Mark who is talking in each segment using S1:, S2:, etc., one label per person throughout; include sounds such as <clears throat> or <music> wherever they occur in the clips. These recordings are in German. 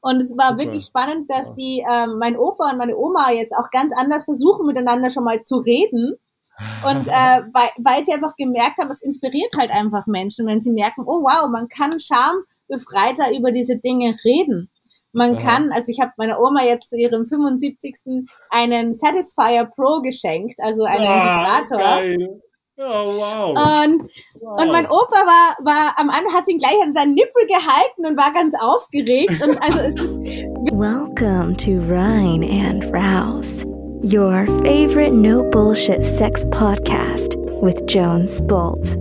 S1: Und es war Super. wirklich spannend, dass die, äh, mein Opa und meine Oma jetzt auch ganz anders versuchen, miteinander schon mal zu reden. Und <laughs> äh, weil, weil sie einfach gemerkt haben, es inspiriert halt einfach Menschen, wenn sie merken, oh wow, man kann schambefreiter über diese Dinge reden. Man Aha. kann, also ich habe meiner Oma jetzt zu ihrem 75. einen Satisfier Pro geschenkt, also einen
S2: wow, Vibrator. Geil. Oh, wow.
S1: Und, wow. und mein Opa war, war am Anfang, hat ihn gleich an seinen Nippel gehalten und war ganz aufgeregt. Und also es ist
S3: Welcome to Rhine and Rouse, your favorite no bullshit sex podcast with Jones Bolt.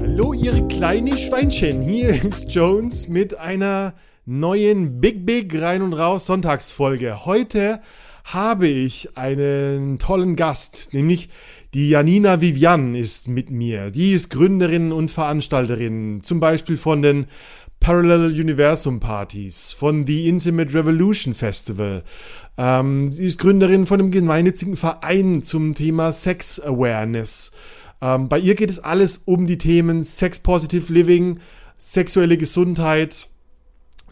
S2: Hallo, ihr kleinen Schweinchen. Hier ist Jones mit einer neuen Big Big Rein und Raus Sonntagsfolge. Heute habe ich einen tollen Gast, nämlich die Janina Vivian ist mit mir. Die ist Gründerin und Veranstalterin, zum Beispiel von den Parallel Universum Partys, von The Intimate Revolution Festival. Ähm, sie ist Gründerin von einem gemeinnützigen Verein zum Thema Sex Awareness. Ähm, bei ihr geht es alles um die Themen Sex Positive Living, sexuelle Gesundheit,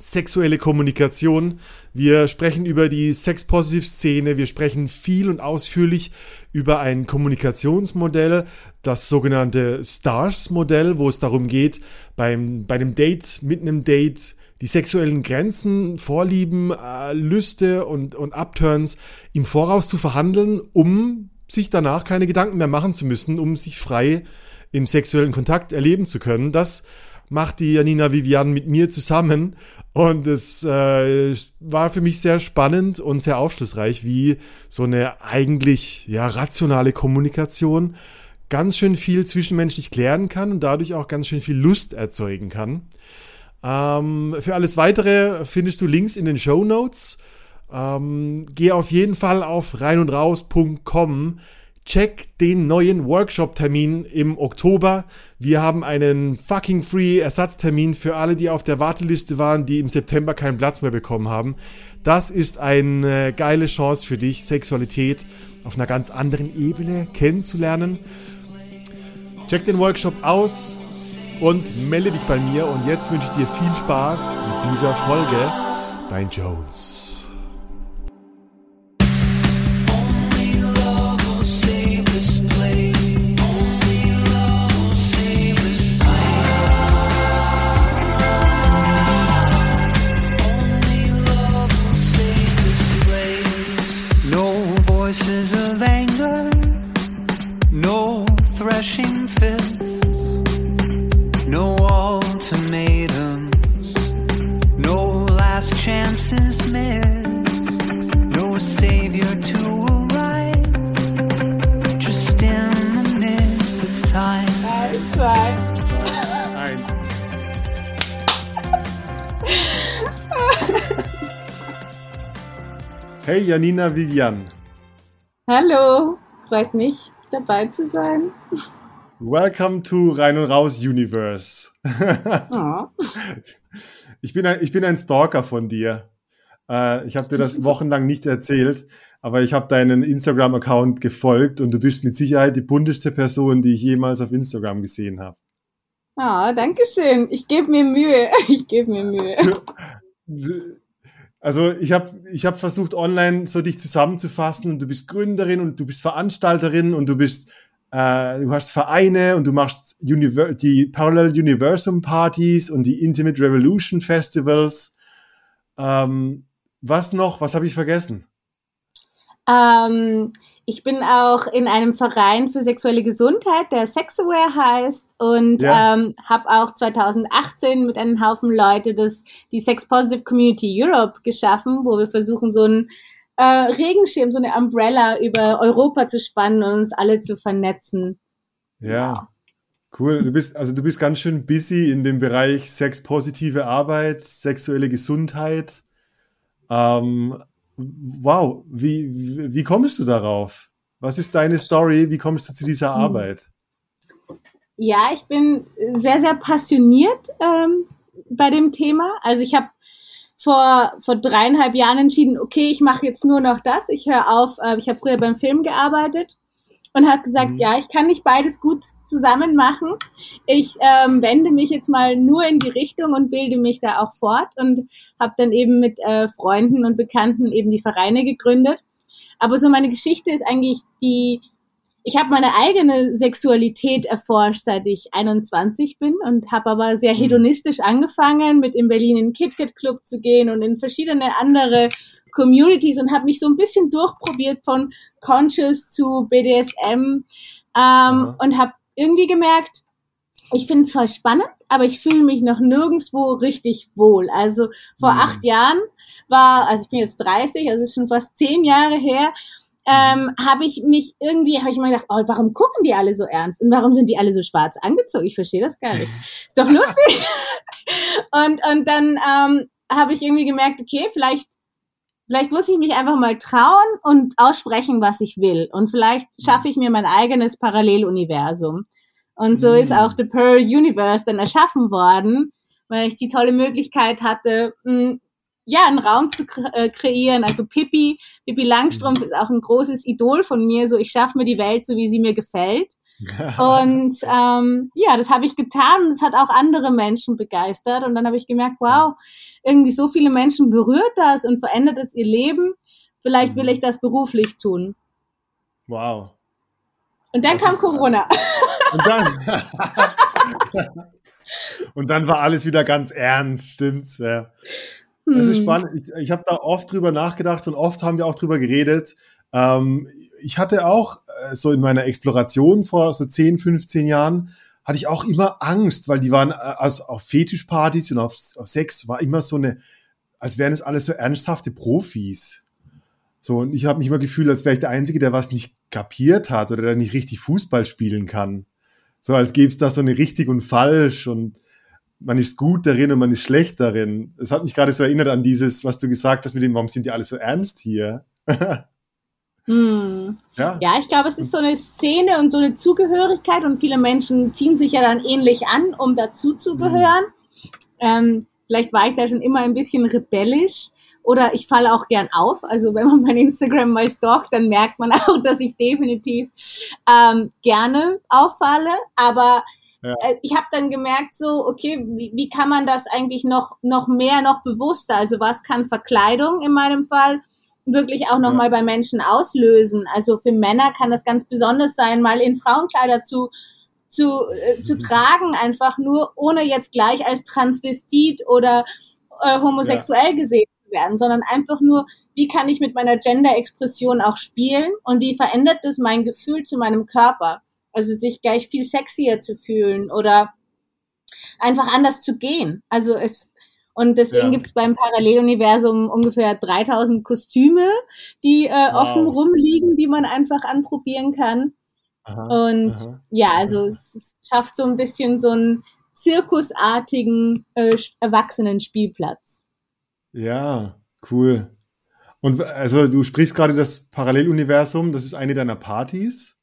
S2: sexuelle Kommunikation. Wir sprechen über die Sex-Positive-Szene. Wir sprechen viel und ausführlich über ein Kommunikationsmodell, das sogenannte Stars-Modell, wo es darum geht, beim, bei einem Date, mit einem Date, die sexuellen Grenzen, Vorlieben, äh, Lüste und, und Upturns im Voraus zu verhandeln, um sich danach keine Gedanken mehr machen zu müssen, um sich frei im sexuellen Kontakt erleben zu können. Das macht die Janina Vivian mit mir zusammen. Und es äh, war für mich sehr spannend und sehr aufschlussreich, wie so eine eigentlich ja rationale Kommunikation ganz schön viel zwischenmenschlich klären kann und dadurch auch ganz schön viel Lust erzeugen kann. Ähm, für alles weitere findest du Links in den Show Notes. Ähm, geh auf jeden Fall auf reinundraus.com check den neuen Workshop-Termin im Oktober. Wir haben einen fucking free Ersatztermin für alle, die auf der Warteliste waren, die im September keinen Platz mehr bekommen haben. Das ist eine geile Chance für dich, Sexualität auf einer ganz anderen Ebene kennenzulernen. Check den Workshop aus und melde dich bei mir. Und jetzt wünsche ich dir viel Spaß mit dieser Folge. Dein Jones. Hey Janina Vivian.
S1: Hallo, freut mich dabei zu sein.
S2: Welcome to Rein und Raus Universe. <laughs> Oh. Ich, bin ein, ich bin ein Stalker von dir. Äh, ich habe dir das <laughs> wochenlang nicht erzählt, aber ich habe deinen Instagram-Account gefolgt und du bist mit Sicherheit die bunteste Person, die ich jemals auf Instagram gesehen habe.
S1: Ah, oh, danke schön. Ich gebe mir Mühe. <laughs> Ich gebe mir Mühe.
S2: Also ich habe ich hab versucht, online so dich zusammenzufassen und du bist Gründerin und du bist Veranstalterin und du bist, äh, du hast Vereine und du machst Univer die Parallel Universum Partys und die Intimate Revolution Festivals. Ähm, was noch? Was habe ich vergessen?
S1: Ähm, ich bin auch in einem Verein für sexuelle Gesundheit, der Sexaware heißt und ja. ähm, habe auch 2018 mit einem Haufen Leute das, die Sex Positive Community Europe geschaffen, wo wir versuchen, so einen äh, Regenschirm, so eine Umbrella über Europa zu spannen und uns alle zu vernetzen.
S2: Ja. Cool, du bist also du bist ganz schön busy in dem Bereich sexpositive Arbeit, sexuelle Gesundheit. Ähm, wow, wie, wie, kommst du darauf? Was ist deine Story? Wie kommst du zu dieser hm. Arbeit?
S1: Ja, ich bin sehr, sehr passioniert ähm, bei dem Thema. Also ich habe vor, vor dreieinhalb Jahren entschieden, okay, ich mache jetzt nur noch das. Ich höre auf, äh, ich habe früher beim Film gearbeitet und hat gesagt, mhm. ja, ich kann nicht beides gut zusammen machen. Ich ähm, wende mich jetzt mal nur in die Richtung und bilde mich da auch fort und habe dann eben mit äh, Freunden und Bekannten eben die Vereine gegründet. Aber so meine Geschichte ist eigentlich die, ich habe meine eigene Sexualität erforscht, seit ich 21 bin und habe aber sehr mhm. hedonistisch angefangen, mit in Berlin in den KitKat Club zu gehen und in verschiedene andere Communities und habe mich so ein bisschen durchprobiert von Conscious zu BDSM ähm, und habe irgendwie gemerkt, ich finde es voll spannend, aber ich fühle mich noch nirgendswo richtig wohl. Also vor mhm. acht Jahren war, also ich bin jetzt 30, also schon fast zehn Jahre her, ähm, habe ich mich irgendwie, habe ich mal gedacht, oh, warum gucken die alle so ernst und warum sind die alle so schwarz angezogen? Ich verstehe das gar nicht. <laughs> Ist doch lustig. <laughs> und und dann ähm, habe ich irgendwie gemerkt, okay, vielleicht vielleicht muss ich mich einfach mal trauen und aussprechen, was ich will. Und vielleicht schaffe ich mir mein eigenes Paralleluniversum. Und so ist auch The Pearl Universe dann erschaffen worden, weil ich die tolle Möglichkeit hatte, mh, ja, einen Raum zu kre äh, kreieren. Also Pippi, Pippi Langstrumpf ist auch ein großes Idol von mir. So, ich schaffe mir die Welt so, wie sie mir gefällt. <laughs> und ähm, ja, das habe ich getan das hat auch andere Menschen begeistert. Und dann habe ich gemerkt, wow, irgendwie so viele Menschen berührt das und verändert es ihr Leben. Vielleicht will mhm. ich das beruflich tun.
S2: Wow.
S1: Und dann das kam ist, Corona.
S2: Und dann. <laughs> <laughs> und dann war alles wieder ganz ernst, stimmt's? Ja. Das ist hm. spannend. Ich, ich habe da oft drüber nachgedacht und oft haben wir auch drüber geredet. Ähm, ich hatte auch äh, so in meiner Exploration vor so 10, 15 Jahren, hatte ich auch immer Angst, weil die waren also auf Fetischpartys und auf, auf Sex war immer so eine, als wären es alles so ernsthafte Profis. So, und ich habe mich immer gefühlt, als wäre ich der Einzige, der was nicht kapiert hat oder der nicht richtig Fußball spielen kann. So, als gäbe es da so eine richtig und falsch und man ist gut darin und man ist schlecht darin. Es hat mich gerade so erinnert an dieses, was du gesagt hast mit dem, warum sind die alle so ernst hier? <laughs>
S1: hm. ja. ja, ich glaube, es ist so eine Szene und so eine Zugehörigkeit und viele Menschen ziehen sich ja dann ähnlich an, um dazu zu gehören. Hm. Ähm, vielleicht war ich da schon immer ein bisschen rebellisch oder ich falle auch gern auf. Also wenn man mein Instagram mal stalkt, dann merkt man <laughs> auch, dass ich definitiv ähm, gerne auffalle. Aber ja. Äh, ich habe dann gemerkt, so, okay, wie, wie kann man das eigentlich noch, noch mehr, noch bewusster? Also was kann Verkleidung in meinem Fall wirklich auch nochmal ja. bei Menschen auslösen? Also für Männer kann das ganz besonders sein, mal in Frauenkleider zu zu, äh, zu mhm. tragen, einfach nur, ohne jetzt gleich als Transvestit oder äh, homosexuell ja. gesehen zu werden, sondern einfach nur, wie kann ich mit meiner Gender-Expression auch spielen und wie verändert das mein Gefühl zu meinem Körper? Also sich gleich viel sexier zu fühlen oder einfach anders zu gehen. Also es und deswegen ja. gibt es beim Paralleluniversum ungefähr 3000 Kostüme, die äh, wow. offen rumliegen, die man einfach anprobieren kann. Aha, und aha. ja, also es, es, schafft so ein bisschen so einen zirkusartigen äh, Erwachsenen-Spielplatz.
S2: Ja, cool. Und also du sprichst gerade das Paralleluniversum, das ist eine deiner Partys.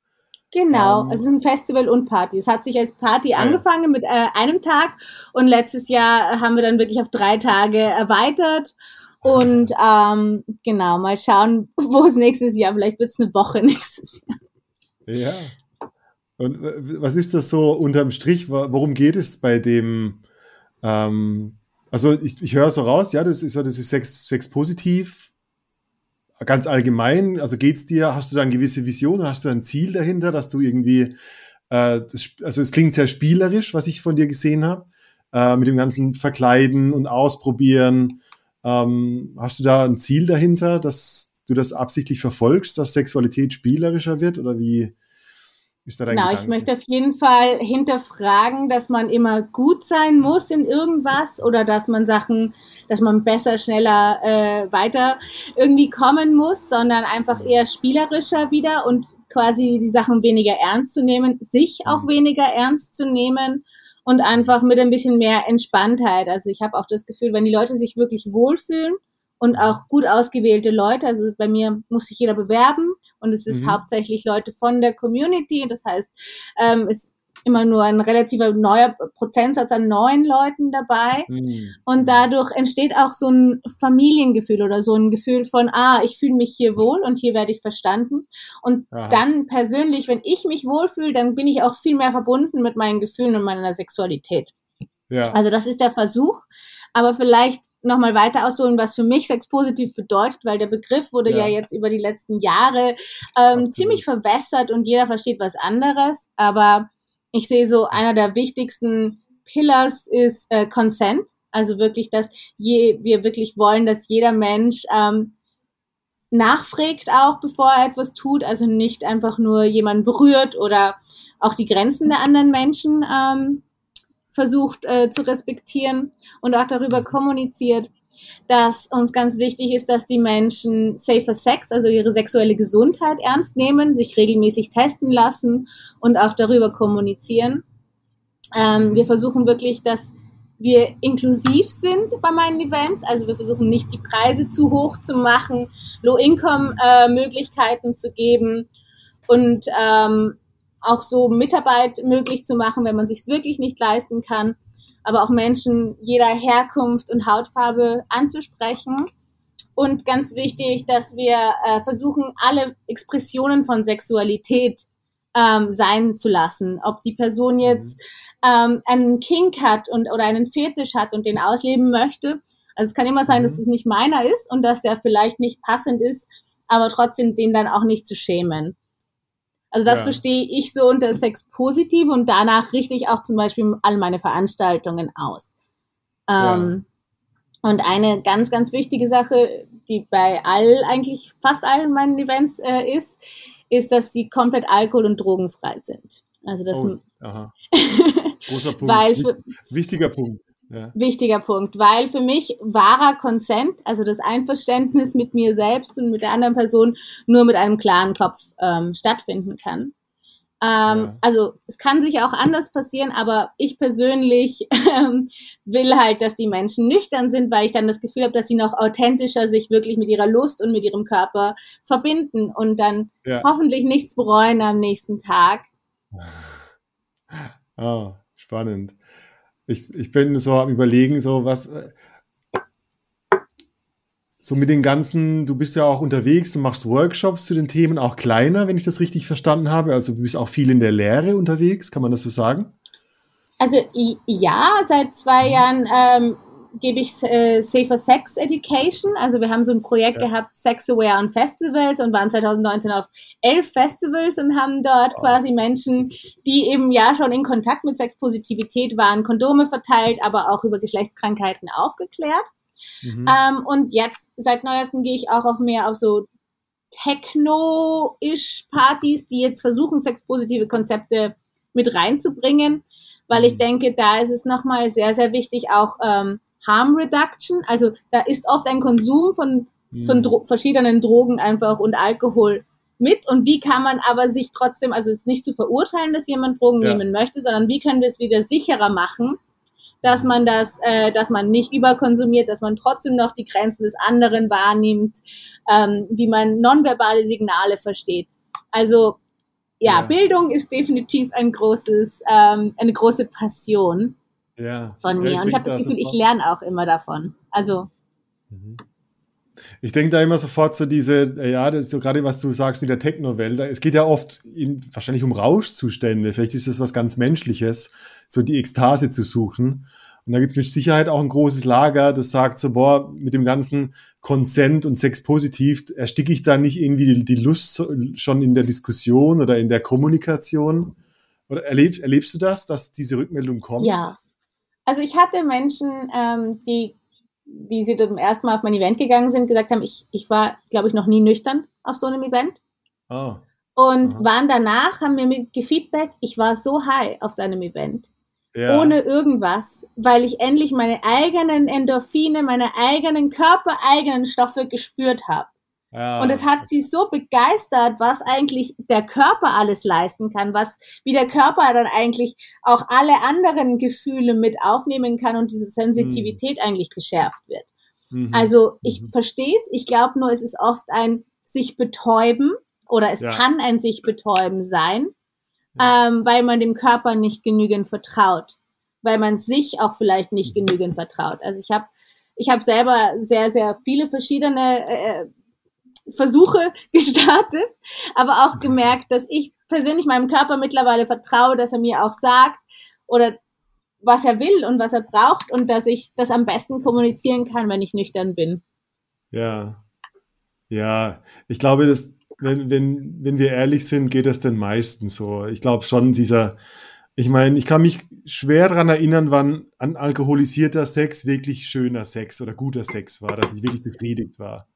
S1: Genau, ähm, es ist ein Festival und Party. Es hat sich als Party ja. angefangen mit äh, einem Tag und letztes Jahr haben wir dann wirklich auf drei Tage erweitert. Und ähm, genau, mal schauen, <laughs> wo es nächstes Jahr, vielleicht wird es eine Woche <laughs> nächstes Jahr.
S2: Ja. Und was ist das so unterm Strich? Worum geht es bei dem? Ähm, also ich, ich höre so raus, ja, das ist das ist Sex, Sex positiv, ganz allgemein, also geht's dir, hast du da eine gewisse Vision, hast du ein Ziel dahinter, dass du irgendwie, äh, das, also es klingt sehr spielerisch, was ich von dir gesehen habe, äh, mit dem ganzen Verkleiden und Ausprobieren. Ähm, hast du da ein Ziel dahinter, dass du das absichtlich verfolgst, dass Sexualität spielerischer wird oder wie?
S1: Ist da dein genau, Gedanke? ich möchte auf jeden Fall hinterfragen, dass man immer gut sein muss in irgendwas oder dass man Sachen, dass man besser, schneller äh, weiter irgendwie kommen muss, sondern einfach eher spielerischer wieder und quasi die Sachen weniger ernst zu nehmen, sich auch mhm. weniger ernst zu nehmen und einfach mit ein bisschen mehr Entspanntheit. Also ich habe auch das Gefühl, wenn die Leute sich wirklich wohlfühlen und auch gut ausgewählte Leute. Also bei mir muss sich jeder bewerben und es ist mhm. hauptsächlich Leute von der Community. Das heißt, ähm, es immer nur ein relativer neuer Prozentsatz an neuen Leuten dabei. Mhm. Und dadurch entsteht auch so ein Familiengefühl oder so ein Gefühl von, ah, ich fühle mich hier wohl und hier werde ich verstanden. Und Aha. dann persönlich, wenn ich mich wohlfühle, dann bin ich auch viel mehr verbunden mit meinen Gefühlen und meiner Sexualität. Ja. Also das ist der Versuch. Aber vielleicht nochmal weiter ausholen, was für mich Sex positiv bedeutet, weil der Begriff wurde ja, ja jetzt über die letzten Jahre ähm, ziemlich verwässert und jeder versteht was anderes. Aber ich sehe so, einer der wichtigsten Pillars ist äh, Consent. Also wirklich, dass je, wir wirklich wollen, dass jeder Mensch ähm, nachfragt auch, bevor er etwas tut. Also nicht einfach nur jemanden berührt oder auch die Grenzen der anderen Menschen ähm, versucht äh, zu respektieren und auch darüber kommuniziert, dass uns ganz wichtig ist, dass die Menschen safer Sex, also ihre sexuelle Gesundheit ernst nehmen, sich regelmäßig testen lassen und auch darüber kommunizieren. Ähm, wir versuchen wirklich, dass wir inklusiv sind bei meinen Events. Also wir versuchen nicht die Preise zu hoch zu machen, Low-Income-Möglichkeiten äh, zu geben und ähm, auch so Mitarbeit möglich zu machen, wenn man sich wirklich nicht leisten kann, aber auch Menschen jeder Herkunft und Hautfarbe anzusprechen. Und ganz wichtig, dass wir äh, versuchen, alle Expressionen von Sexualität ähm, sein zu lassen. Ob die Person mhm. jetzt ähm, einen Kink hat und oder einen Fetisch hat und den ausleben möchte. Also es kann immer sein, mhm. dass es nicht meiner ist und dass der vielleicht nicht passend ist, aber trotzdem den dann auch nicht zu schämen. Also das ja. verstehe ich so unter Sex positiv und danach richte ich auch zum Beispiel all meine Veranstaltungen aus. Ähm, ja. Und eine ganz, ganz wichtige Sache, die bei all, eigentlich fast allen meinen Events äh, ist, ist, dass sie komplett alkohol- und drogenfrei sind. Also das oh, aha. <laughs>
S2: Großer Punkt. Weil für, Wichtiger Punkt.
S1: Ja. Wichtiger Punkt, weil für mich wahrer Consent, also das Einverständnis mit mir selbst und mit der anderen Person, nur mit einem klaren Kopf ähm, stattfinden kann. Ähm, ja. Also es kann sich auch anders passieren, aber ich persönlich ähm, will halt, dass die Menschen nüchtern sind, weil ich dann das Gefühl habe, dass sie noch authentischer sich wirklich mit ihrer Lust und mit ihrem Körper verbinden und dann ja. hoffentlich nichts bereuen am nächsten Tag. <laughs>
S2: Oh, spannend ich, ich bin so am überlegen, so was, äh, so mit den ganzen, du bist ja auch unterwegs, du machst Workshops zu den Themen, auch kleiner, wenn ich das richtig verstanden habe. Also du bist auch viel in der Lehre unterwegs, kann man das so sagen?
S1: Also ja, seit zwei Jahren ähm, gebe ich äh, Safer Sex Education. Also wir haben so ein Projekt ja. gehabt, Sex Aware on Festivals und waren 2019 auf elf Festivals und haben dort oh. quasi Menschen, die eben ja schon in Kontakt mit Sexpositivität waren, Kondome verteilt, aber auch über Geschlechtskrankheiten aufgeklärt. Mhm. Ähm, und jetzt seit neuestem gehe ich auch auf mehr auf so Techno-ish Partys, die jetzt versuchen, sexpositive Konzepte mit reinzubringen, weil ich mhm. denke, da ist es nochmal sehr, sehr wichtig, auch ähm, Harm Reduction. Also da ist oft ein Konsum von, von mhm. Dro verschiedenen Drogen einfach und Alkohol mit und wie kann man aber sich trotzdem, also es ist nicht zu verurteilen, dass jemand Drogen ja. nehmen möchte, sondern wie können wir es wieder sicherer machen, dass man das, äh, dass man nicht überkonsumiert, dass man trotzdem noch die Grenzen des anderen wahrnimmt, ähm, wie man nonverbale Signale versteht. Also ja, ja. Bildung ist definitiv ein großes, ähm, eine große Passion ja. von mir. Ja, und ich habe das Gefühl, ich lerne auch immer davon. Also. Mhm.
S2: Ich denke da immer sofort so diese, ja, das ist so gerade was du sagst mit der Techno-Welt. Es geht ja oft in, wahrscheinlich um Rauschzustände. Vielleicht ist das was ganz Menschliches, so die Ekstase zu suchen. Und da gibt es mit Sicherheit auch ein großes Lager, das sagt so, boah, mit dem ganzen Consent und Sex positiv ersticke ich da nicht irgendwie die Lust schon in der Diskussion oder in der Kommunikation? Oder erlebst, erlebst du das, dass diese Rückmeldung kommt?
S1: Ja, also ich hatte Menschen, ähm, die, wie sie zum ersten Mal auf mein Event gegangen sind, gesagt haben, ich, ich war, glaube ich, noch nie nüchtern auf so einem Event. Oh. Und Aha. waren danach, haben mir mit gefeedback, ich war so high auf deinem Event. Ja. Ohne irgendwas, weil ich endlich meine eigenen Endorphine, meine eigenen körpereigenen Stoffe gespürt habe. Ja. Und es hat sie so begeistert, was eigentlich der Körper alles leisten kann, was wie der Körper dann eigentlich auch alle anderen Gefühle mit aufnehmen kann und diese Sensitivität mhm. eigentlich geschärft wird. Mhm. Also ich mhm. verstehe es, ich glaube nur, es ist oft ein sich betäuben oder es ja. kann ein sich betäuben sein. ähm, weil man dem Körper nicht genügend vertraut, weil man sich auch vielleicht nicht genügend vertraut. Also ich habe ich hab selber sehr, sehr viele verschiedene äh, Versuche <laughs> gestartet, aber auch gemerkt, dass ich persönlich meinem Körper mittlerweile vertraue, dass er mir auch sagt oder was er will und was er braucht und dass ich das am besten kommunizieren kann, wenn ich nüchtern bin.
S2: Ja. Ja, ich glaube, dass, wenn, wenn, wenn wir ehrlich sind, geht das den meisten so. Ich glaube schon, dieser, ich meine, ich kann mich schwer daran erinnern, wann an alkoholisierter Sex wirklich schöner Sex oder guter Sex war, dass ich wirklich befriedigt war.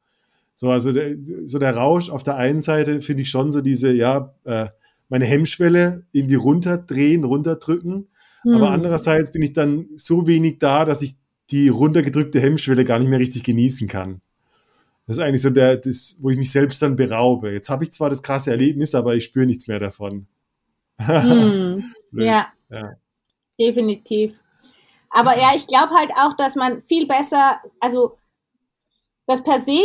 S2: So, also der, so der Rausch auf der einen Seite finde ich schon so diese, ja, äh, meine Hemmschwelle irgendwie runterdrehen, runterdrücken. Hm. Aber andererseits bin ich dann so wenig da, dass ich die runtergedrückte Hemmschwelle gar nicht mehr richtig genießen kann. Das ist eigentlich so der, das, wo ich mich selbst dann beraube. Jetzt habe ich zwar das krasse Erlebnis, aber ich spüre nichts mehr davon.
S1: Hm. <laughs> ja. ja. Definitiv. Aber ja, ich glaube halt auch, dass man viel besser, also das per se,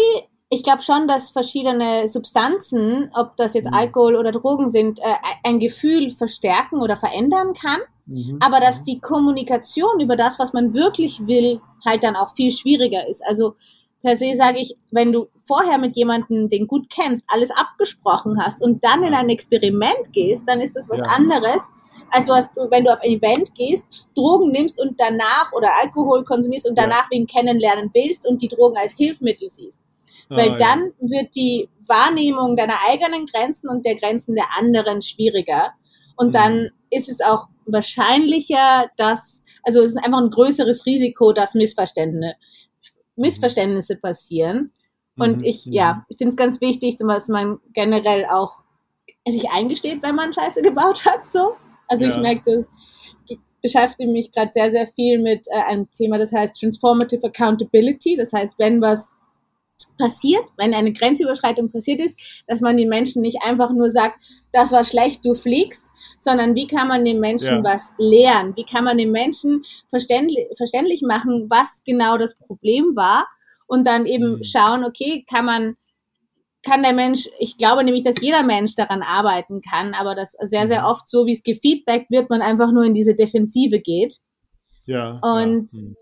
S1: ich glaube schon, dass verschiedene Substanzen, ob das jetzt mhm. Alkohol oder Drogen sind, äh, ein Gefühl verstärken oder verändern kann. Mhm. Aber dass die Kommunikation über das, was man wirklich will, halt dann auch viel schwieriger ist. Also per se sage ich, wenn du vorher mit jemandem, den gut kennst, alles abgesprochen hast und dann in ein Experiment gehst, dann ist das was ja. anderes, als was wenn du auf ein Event gehst, Drogen nimmst und danach oder Alkohol konsumierst und danach ja. wen kennenlernen willst und die Drogen als Hilfsmittel siehst. Ah, Weil dann ja. wird die Wahrnehmung deiner eigenen Grenzen und der Grenzen der anderen schwieriger. Und mhm. dann ist es auch wahrscheinlicher, dass, also es ist einfach ein größeres Risiko, dass Missverständnisse, Missverständnisse passieren. Und mhm. ich, ja, mhm. ich finde es ganz wichtig, dass man generell auch sich eingesteht, wenn man Scheiße gebaut hat, so. Also ja. ich merke, ich beschäftige mich gerade sehr, sehr viel mit äh, einem Thema, das heißt Transformative Accountability. Das heißt, wenn was passiert, wenn eine Grenzüberschreitung passiert ist, dass man den Menschen nicht einfach nur sagt, das war schlecht, du fliegst, sondern wie kann man den Menschen ja. was lehren? Wie kann man den Menschen verständlich, verständlich machen, was genau das Problem war? Und dann eben mhm. schauen, okay, kann man, kann der Mensch, ich glaube nämlich, dass jeder Mensch daran arbeiten kann, aber das sehr, sehr mhm. oft so, wie es gefeedbackt wird, man einfach nur in diese Defensive geht.
S2: Ja.
S1: Und
S2: ja. Mhm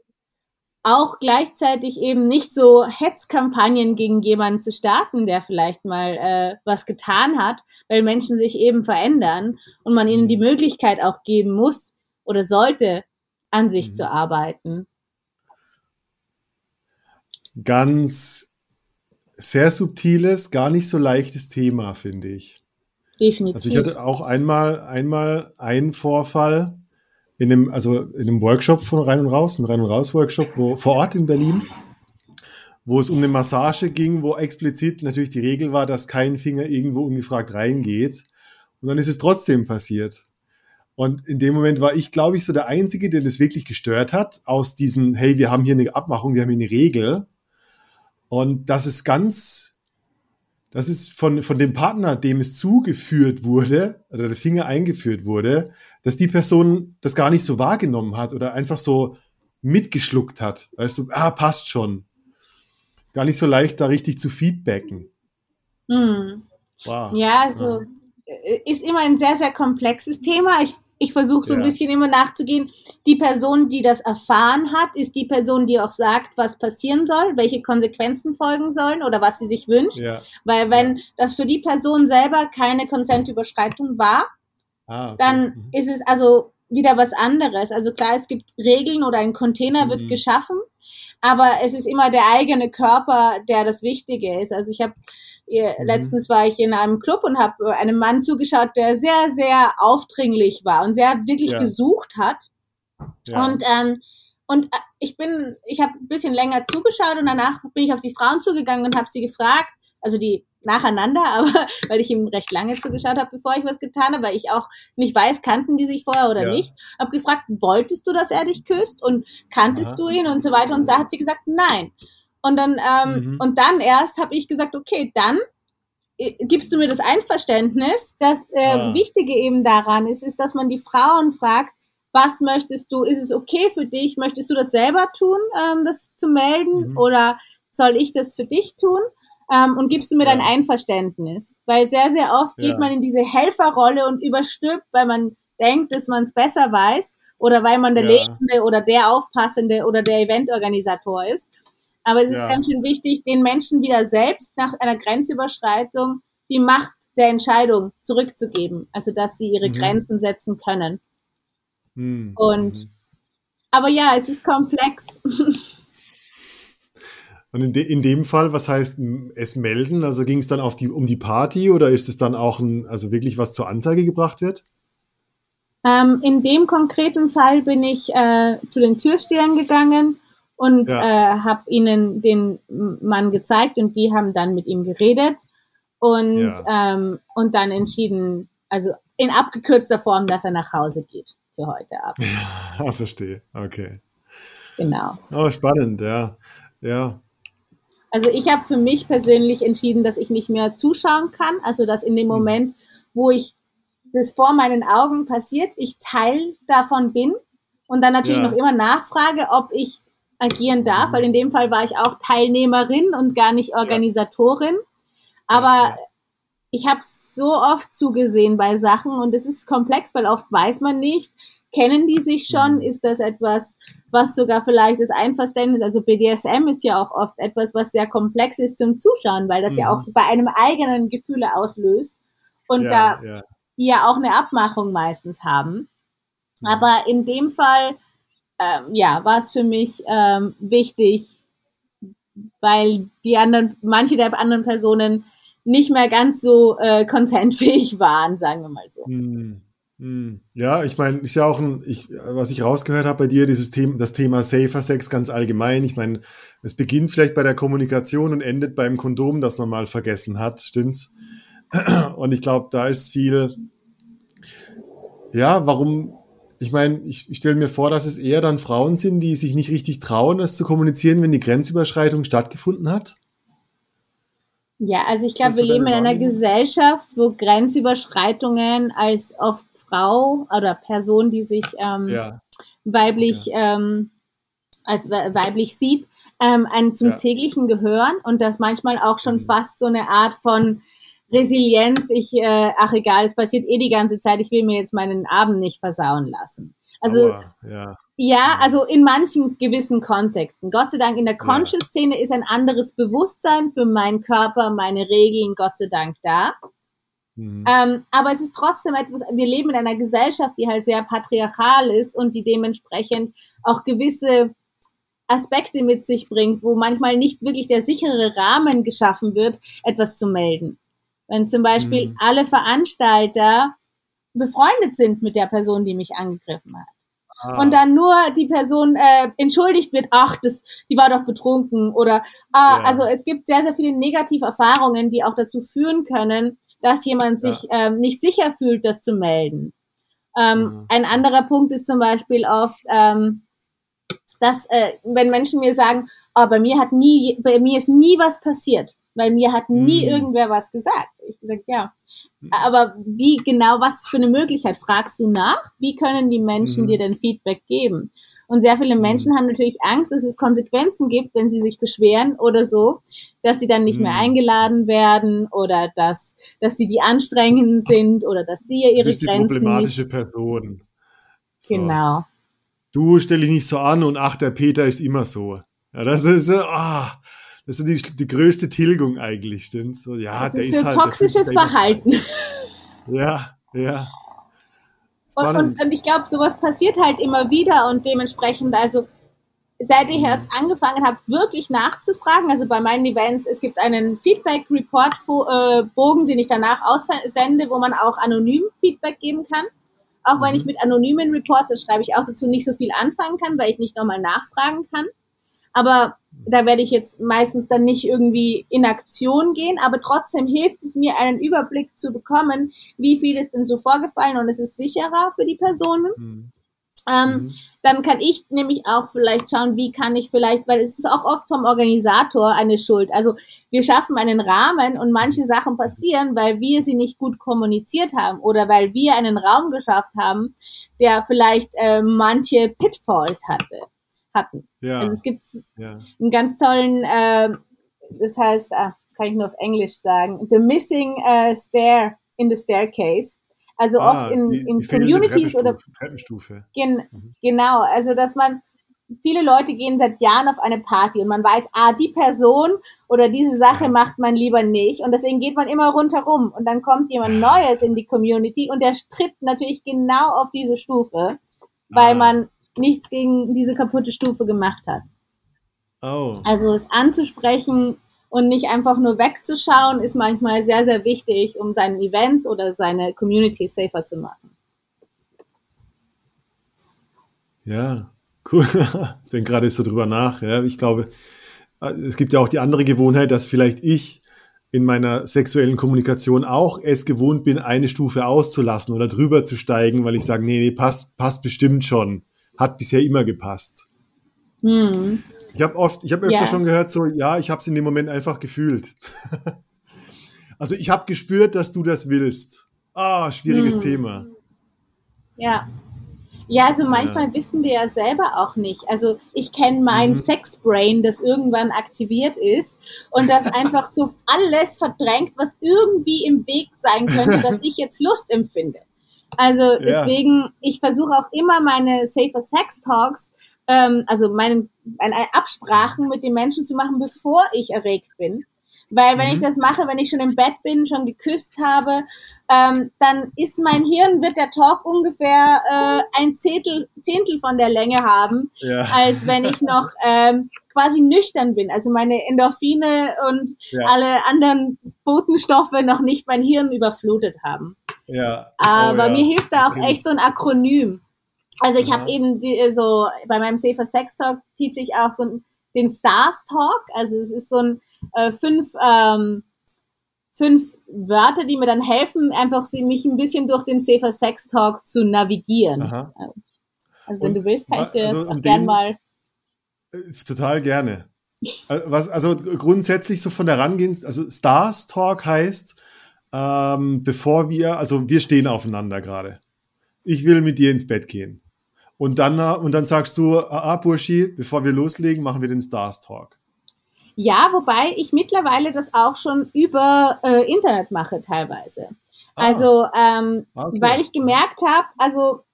S1: auch gleichzeitig eben nicht so Hetzkampagnen gegen jemanden zu starten, der vielleicht mal äh, was getan hat, weil Menschen sich eben verändern und man ihnen die mhm. Möglichkeit auch geben muss oder sollte, an sich mhm. zu arbeiten.
S2: Ganz sehr subtiles, gar nicht so leichtes Thema, finde ich.
S1: Definitiv.
S2: Also ich hatte auch einmal, einmal einen Vorfall, in einem, also in einem Workshop von Rein und Raus, ein Rein und Raus Workshop, wo vor Ort in Berlin, wo es um eine Massage ging, wo explizit natürlich die Regel war, dass kein Finger irgendwo ungefragt reingeht. Und dann ist es trotzdem passiert. Und in dem Moment war ich, glaube ich, so der Einzige, der das wirklich gestört hat, aus diesen, hey, wir haben hier eine Abmachung, wir haben hier eine Regel. Und das ist ganz das ist von, von dem Partner, dem es zugeführt wurde, oder der Finger eingeführt wurde, dass die Person das gar nicht so wahrgenommen hat oder einfach so mitgeschluckt hat. Weißt du, ah, passt schon. Gar nicht so leicht, da richtig zu feedbacken.
S1: Hm. Wow. Ja, also ja. ist immer ein sehr, sehr komplexes Thema. Ich ich versuche so ja. ein bisschen immer nachzugehen. Die Person, die das erfahren hat, ist die Person, die auch sagt, was passieren soll, welche Konsequenzen folgen sollen oder was sie sich wünscht. Ja. Weil wenn das für die Person selber keine Konsentüberschreitung war, ah, okay. dann mhm. ist es also wieder was anderes. Also klar, es gibt Regeln oder ein Container wird mhm. geschaffen, aber es ist immer der eigene Körper, der das Wichtige ist. Also ich habe. Letztens war ich in einem Club und habe einem Mann zugeschaut, der sehr, sehr aufdringlich war und sehr wirklich ja. gesucht hat. Ja. Und ähm, und äh, ich bin, ich habe ein bisschen länger zugeschaut und danach bin ich auf die Frauen zugegangen und habe sie gefragt, also die nacheinander, <laughs> aber weil ich ihm recht lange zugeschaut habe, bevor ich was getan habe, weil ich auch nicht weiß, kannten die sich vorher oder ja. nicht. Habe gefragt, wolltest du, dass er dich küsst und kanntest Aha. du ihn und so weiter und da hat sie gesagt, nein. Und dann, ähm, mhm. und dann erst habe ich gesagt, okay, dann äh, gibst du mir das Einverständnis. Das äh, ah. Wichtige eben daran ist, ist, dass man die Frauen fragt, was möchtest du, ist es okay für dich, möchtest du das selber tun, ähm, das zu melden mhm. oder soll ich das für dich tun? ähm, und gibst du mir ja. dein Einverständnis? Weil sehr, sehr oft ja. geht man in diese Helferrolle und überstülpt, weil man denkt, dass man es besser weiß oder weil man der ja. Lehrende oder der Aufpassende oder der Eventorganisator ist. Aber es ist ja. ganz schön wichtig, den Menschen wieder selbst nach einer Grenzüberschreitung die Macht der Entscheidung zurückzugeben. Also, dass sie ihre mhm. Grenzen setzen können. Mhm. Und, aber ja, es ist komplex. <laughs>
S2: Und in, de, in dem Fall, was heißt es melden? Also ging es dann auf die, um die Party oder ist es dann auch ein, also wirklich was zur Anzeige gebracht wird?
S1: Ähm, in dem konkreten Fall bin ich äh, zu den Türstehern gegangen und ja. äh, habe ihnen den Mann gezeigt und die haben dann mit ihm geredet und, ja. ähm, und dann entschieden, also in abgekürzter Form, dass er nach Hause geht für heute Abend.
S2: Ja, <laughs> verstehe. Okay.
S1: Genau.
S2: Oh, spannend, ja. Ja.
S1: Also ich habe für mich persönlich entschieden, dass ich nicht mehr zuschauen kann. Also dass in dem hm. Moment, wo ich das vor meinen Augen passiert, ich Teil davon bin und dann natürlich ja. noch immer nachfrage, ob ich agieren darf, weil in dem Fall war ich auch Teilnehmerin und gar nicht Organisatorin. Aber ich habe so oft zugesehen bei Sachen und es ist komplex, weil oft weiß man nicht, kennen die sich schon? Mhm. Ist das etwas, was sogar vielleicht das Einverständnis, also BDSM ist ja auch oft etwas, was sehr komplex ist zum Zuschauen, weil das mhm. ja auch bei einem eigenen Gefühle auslöst und ja, da ja. die ja auch eine Abmachung meistens haben. Mhm. Aber in dem Fall, ähm, ja, war es für mich ähm, wichtig, weil die anderen, manche der anderen Personen nicht mehr ganz so äh, konsentfähig <laughs> waren, sagen wir mal so. Mhm.
S2: Hm. Ja, ich meine, ist ja auch ein, ich, was ich rausgehört habe bei dir, dieses Thema, das Thema Safer Sex ganz allgemein. Ich meine, es beginnt vielleicht bei der Kommunikation und endet beim Kondom, das man mal vergessen hat, stimmt's? <clears throat> Und ich glaube, da ist viel, ja, warum, ich meine, ich, ich stelle mir vor, dass es eher dann Frauen sind, die sich nicht richtig trauen, es zu kommunizieren, wenn die Grenzüberschreitung stattgefunden hat.
S1: Ja, also ich glaube, wir leben in einer Gesellschaft, wo Grenzüberschreitungen als oft Frau oder Person, die sich ähm, ja. weiblich ja. Ähm, als weiblich sieht, ähm, ein zum ja. täglichen gehören und das manchmal auch schon mhm. fast so eine Art von Resilienz, ich, äh, ach egal, es passiert eh die ganze Zeit, ich will mir jetzt meinen Abend nicht versauen lassen. Also Aua, ja. ja, also in manchen gewissen Kontexten. Gott sei Dank in der Conscious-Szene ist ein anderes Bewusstsein für meinen Körper, meine Regeln, Gott sei Dank da. Mhm. Ähm, aber es ist trotzdem etwas, wir leben in einer Gesellschaft, die halt sehr patriarchal ist und die dementsprechend auch gewisse Aspekte mit sich bringt, wo manchmal nicht wirklich der sichere Rahmen geschaffen wird, etwas zu melden. Wenn zum Beispiel mhm. alle Veranstalter befreundet sind mit der Person, die mich angegriffen hat. Ah. Und dann nur die Person äh, entschuldigt wird, ach, das, die war doch betrunken oder ah, ja. also es gibt sehr, sehr viele negative Erfahrungen, die auch dazu führen können, dass jemand sich ja. ähm, nicht sicher fühlt, das zu melden. Ähm, mhm. Ein anderer Punkt ist zum Beispiel oft, ähm, dass äh, wenn Menschen mir sagen, oh, bei mir hat nie, bei mir ist nie was passiert, weil mir hat nie mhm. irgendwer was gesagt. Ich sage, ja. Mhm. Aber wie genau, was für eine Möglichkeit? Fragst du nach? Wie können die Menschen mhm. dir denn Feedback geben? Und sehr viele Menschen mhm. haben natürlich Angst, dass es Konsequenzen gibt, wenn sie sich beschweren oder so, dass sie dann nicht mehr mhm. eingeladen werden oder dass, dass sie die anstrengenden sind oder dass sie ihre bist
S2: Grenzen die problematische nicht Person.
S1: So. Genau.
S2: Du stell dich nicht so an und ach, der Peter ist immer so. Ja, das ist so, ah, das ist die, die größte Tilgung eigentlich, stimmt? So, ja,
S1: das der ist, ist halt. Toxisches Verhalten. <laughs>
S2: Ja, ja.
S1: Und, und, und, ich glaube, sowas passiert halt immer wieder und dementsprechend, also seit ich erst angefangen habe, wirklich nachzufragen, also bei meinen Events, es gibt einen Feedback-Report-Bogen, den ich danach aussende, wo man auch anonym Feedback geben kann. Auch wenn ich mhm. mit anonymen Reports, das schreibe ich auch dazu, nicht so viel anfangen kann, weil ich nicht nochmal nachfragen kann. Aber da werde ich jetzt meistens dann nicht irgendwie in Aktion gehen, aber trotzdem hilft es mir, einen Überblick zu bekommen, wie viel ist denn so vorgefallen und es ist sicherer für die Personen. Mhm. Ähm, mhm. Dann kann ich nämlich auch vielleicht schauen, wie kann ich vielleicht, weil es ist auch oft vom Organisator eine Schuld. Also wir schaffen einen Rahmen und manche Sachen passieren, weil wir sie nicht gut kommuniziert haben oder weil wir einen Raum geschafft haben, der vielleicht äh, manche Pitfalls hatte hatten. Ja. Also es gibt ja. einen ganz tollen, äh, das heißt, ah, kann ich nur auf Englisch sagen, the missing uh, stair in the staircase. Also ah, oft in, die, in die Communities oder
S2: Treppenstufe.
S1: Gen, mhm. Genau, also dass man viele Leute gehen seit Jahren auf eine Party und man weiß, ah, die Person oder diese Sache macht man lieber nicht und deswegen geht man immer rundherum und dann kommt jemand Neues in die Community und der tritt natürlich genau auf diese Stufe, weil ah. man nichts gegen diese kaputte Stufe gemacht hat. Oh. Also es anzusprechen und nicht einfach nur wegzuschauen, ist manchmal sehr, sehr wichtig, um sein Event oder seine Community safer zu machen.
S2: Ja, cool. <laughs> Ich denke gerade so drüber nach. Ja. Ich glaube, es gibt ja auch die andere Gewohnheit, dass vielleicht ich in meiner sexuellen Kommunikation auch es gewohnt bin, eine Stufe auszulassen oder drüber zu steigen, weil ich sage, nee, nee, passt, passt bestimmt schon. Hat bisher immer gepasst. Hm. Ich habe oft, ich habe öfter ja. schon gehört, so, ja, ich habe es in dem Moment einfach gefühlt. <laughs> also ich habe gespürt, dass du das willst. Ah, schwieriges hm. Thema.
S1: Ja. Ja, also manchmal ja. wissen wir ja selber auch nicht. Also ich kenne mein mhm. Sexbrain, das irgendwann aktiviert ist und das <laughs> einfach so alles verdrängt, was irgendwie im Weg sein könnte, dass <laughs> ich jetzt Lust empfinde. Also deswegen, ja. ich versuche auch immer meine Safer Sex Talks ähm, also meinen, meine Absprachen mit den Menschen zu machen, bevor ich erregt bin. Weil wenn mhm. ich das mache, wenn ich schon im Bett bin, schon geküsst habe, ähm, dann ist mein Hirn, wird der Talk ungefähr äh, ein Zehntel, Zehntel von der Länge haben, ja. als wenn ich noch ähm, quasi nüchtern bin. Also meine Endorphine und ja. alle anderen Botenstoffe noch nicht mein Hirn überflutet haben. Ja. Aber oh, ja. mir hilft da auch echt so ein Akronym. Also ich ja. habe eben die, so bei meinem Safer Sex Talk teach ich auch so den Stars Talk. Also es ist so ein äh, fünf ähm, fünf Wörter, die mir dann helfen, einfach sie mich ein bisschen durch den Safer Sex Talk zu navigieren. Aha. Also wenn Und, du willst, kann ich dir also auch gern mal.
S2: Äh, total gerne. Äh, was, also grundsätzlich so von der Rangehens, also Stars Talk heißt, ähm, bevor wir, also wir stehen aufeinander gerade. Ich will mit dir ins Bett gehen. Und dann, und dann sagst du, ah, ah, Burschi, bevor wir loslegen, machen wir den Stars Talk.
S1: Ja, wobei ich mittlerweile das auch schon über äh, Internet mache teilweise. Ah. Also, ähm, okay. weil ich gemerkt habe, also